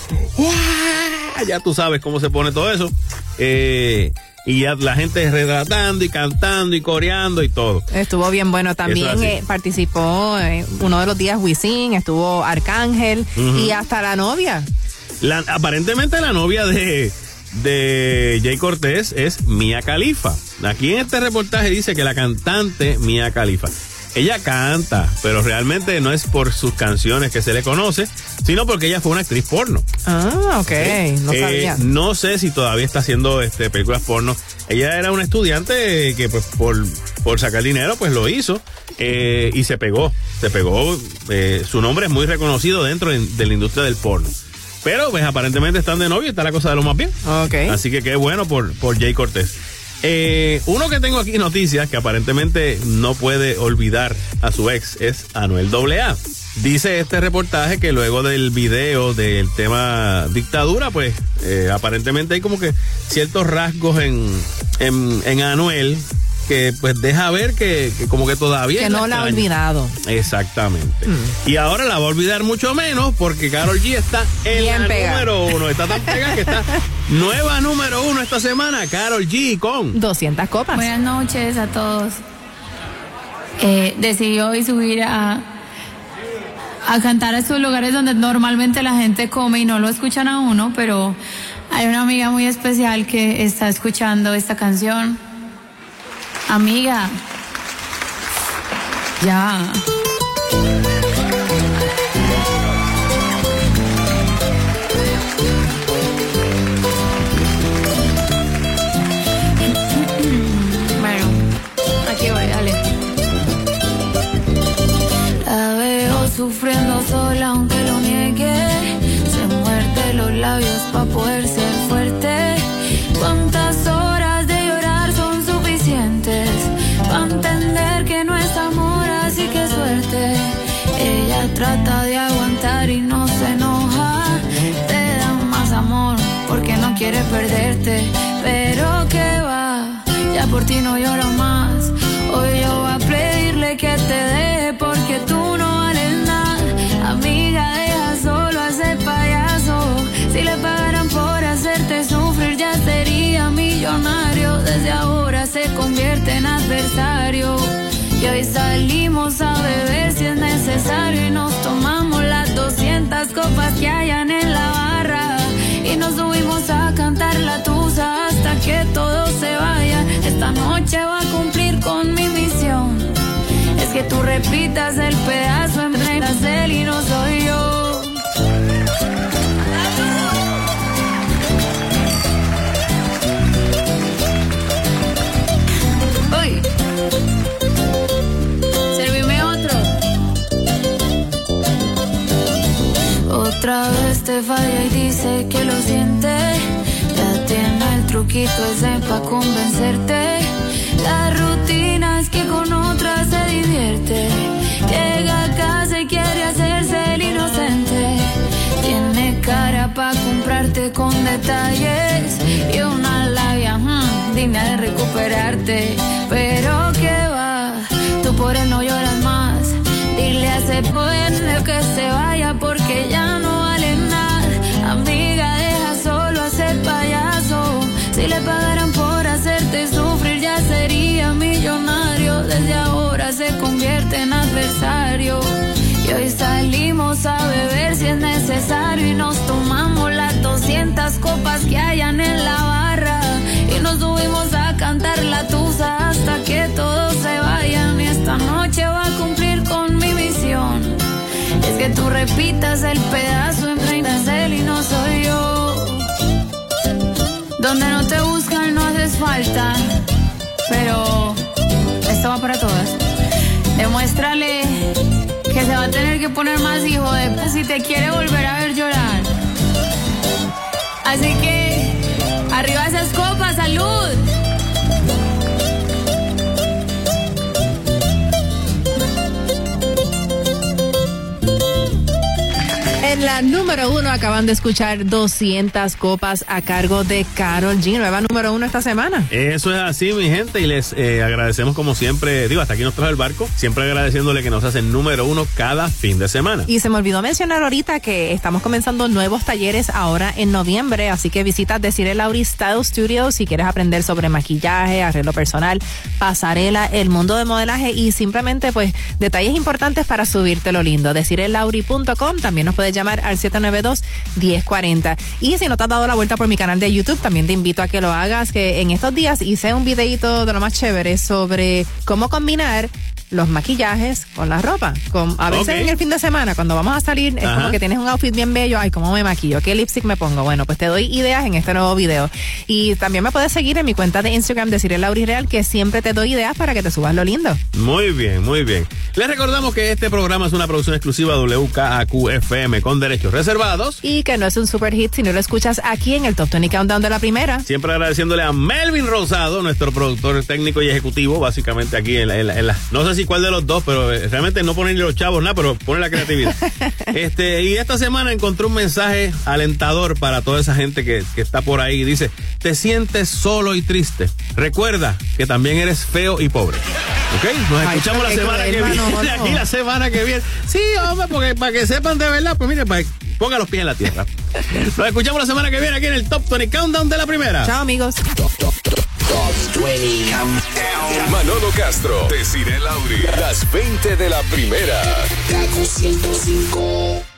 Ya tú sabes cómo se pone todo eso. Eh y ya la gente retratando y cantando y coreando y todo. Estuvo bien bueno. También eh, participó eh, uno de los días Wisin, estuvo Arcángel y hasta la novia. La- aparentemente la novia de, de Jay Cortés es Mia Khalifa. Aquí en este reportaje dice que la cantante Mia Khalifa. Ella canta, pero realmente no es por sus canciones que se le conoce, sino porque ella fue una actriz porno. Ah, ok, no Eh, sabía. no sé si todavía está haciendo este, películas porno. Ella era una estudiante que pues por, por sacar dinero pues lo hizo eh, y se pegó. Se pegó. eh, su nombre es muy reconocido dentro de, de la industria del porno. Pero pues aparentemente están de novio y está la cosa de lo más bien. Así que qué bueno por, por Jay Cortés. Eh, uno que tengo aquí noticias que aparentemente no puede olvidar a su ex es Anuel AA. Dice este reportaje que luego del video del tema dictadura, pues eh, aparentemente hay como que ciertos rasgos en, en, en Anuel que pues deja ver que, que como que todavía Que no la ha olvidado. Exactamente. Y ahora la va a olvidar mucho menos porque Carol G está en Bien la número uno. Está tan pegada que está nueva número uno esta semana. Carol G con 200 copas. Buenas noches a todos. Eh, decidí hoy subir a, a cantar a estos lugares donde normalmente la gente come y no lo escuchan a uno, pero hay una amiga muy especial que está escuchando esta canción. Amiga, ya. Y hoy salimos a beber si es necesario y nos tomamos las 200 copas que hayan en la barra. Y nos subimos a cantar la tusa hasta que todo se vaya. Esta noche va a cumplir con mi misión. Es que tú repitas el pedazo en él y no soy yo. Falla y dice que lo siente. Ya tiene el truquito ese pa' convencerte. La rutina es que con otra se divierte. Llega a casa y quiere hacerse el inocente. Tiene cara pa' comprarte con detalles y una labia hmm, digna de recuperarte. Pero que va, tú por él no lloras más. Dile a ese puente que se vaya porque se convierte en adversario. Y hoy salimos a beber si es necesario y nos tomamos las 200 copas que hayan en la barra. Y nos subimos a cantar la tusa hasta que todos se vayan. Y esta noche va a cumplir con mi misión. Es que tú repitas el pedazo en él y no soy yo. Donde no te buscan no haces falta. Pero esto va para todas. Demuéstrale que se va a tener que poner más hijo de si te quiere volver a ver llorar. Así que, arriba esas copas, salud. En la número uno acaban de escuchar 200 copas a cargo de Carol G, nueva número uno esta semana. Eso es así, mi gente, y les eh, agradecemos como siempre, digo, hasta aquí nos trajo el barco, siempre agradeciéndole que nos hacen número uno cada fin de semana. Y se me olvidó mencionar ahorita que estamos comenzando nuevos talleres ahora en noviembre, así que visita Decir Lauri Style Studio si quieres aprender sobre maquillaje, arreglo personal, pasarela, el mundo de modelaje y simplemente pues detalles importantes para subirte lo lindo. Decirelauri.com, también nos puedes llamar al 792-1040. Y si no te has dado la vuelta por mi canal de YouTube, también te invito a que lo hagas, que en estos días hice un videito de lo más chévere sobre cómo combinar los maquillajes con la ropa. Con, a veces en el fin de semana, cuando vamos a salir, es Ajá. como que tienes un outfit bien bello. Ay, ¿cómo me maquillo? ¿Qué lipstick me pongo? Bueno, pues te doy ideas en este nuevo video. Y también me puedes seguir en mi cuenta de Instagram de Cyril Lauri Real, que siempre te doy ideas para que te subas lo lindo. Muy bien, muy bien. Les recordamos que este programa es una producción exclusiva WKAQ FM con derechos reservados. Y que no es un super hit si no lo escuchas aquí en el Top 20 Countdown de la primera. Siempre agradeciéndole a Melvin Rosado, nuestro productor técnico y ejecutivo, básicamente aquí en la, en la- en la- no sé si cuál de los dos, pero eh, realmente no ponerle los chavos nada, pero pone la creatividad. este, y esta semana encontré un mensaje alentador para toda esa gente que, que está por ahí. Dice, te sientes solo y triste. Recuerda que también eres feo y pobre. ¿Ok? Nos Ay, escuchamos la semana que viene. Manolo. Aquí la semana que viene. Sí, hombre, porque para que sepan de verdad, pues mire, para que ponga los pies en la tierra. Nos escuchamos la semana que viene aquí en el Top 20 Countdown de la primera. Chao, amigos. Manolo Castro, Desiree Lauri, las 20 de la primera. Kaku 105.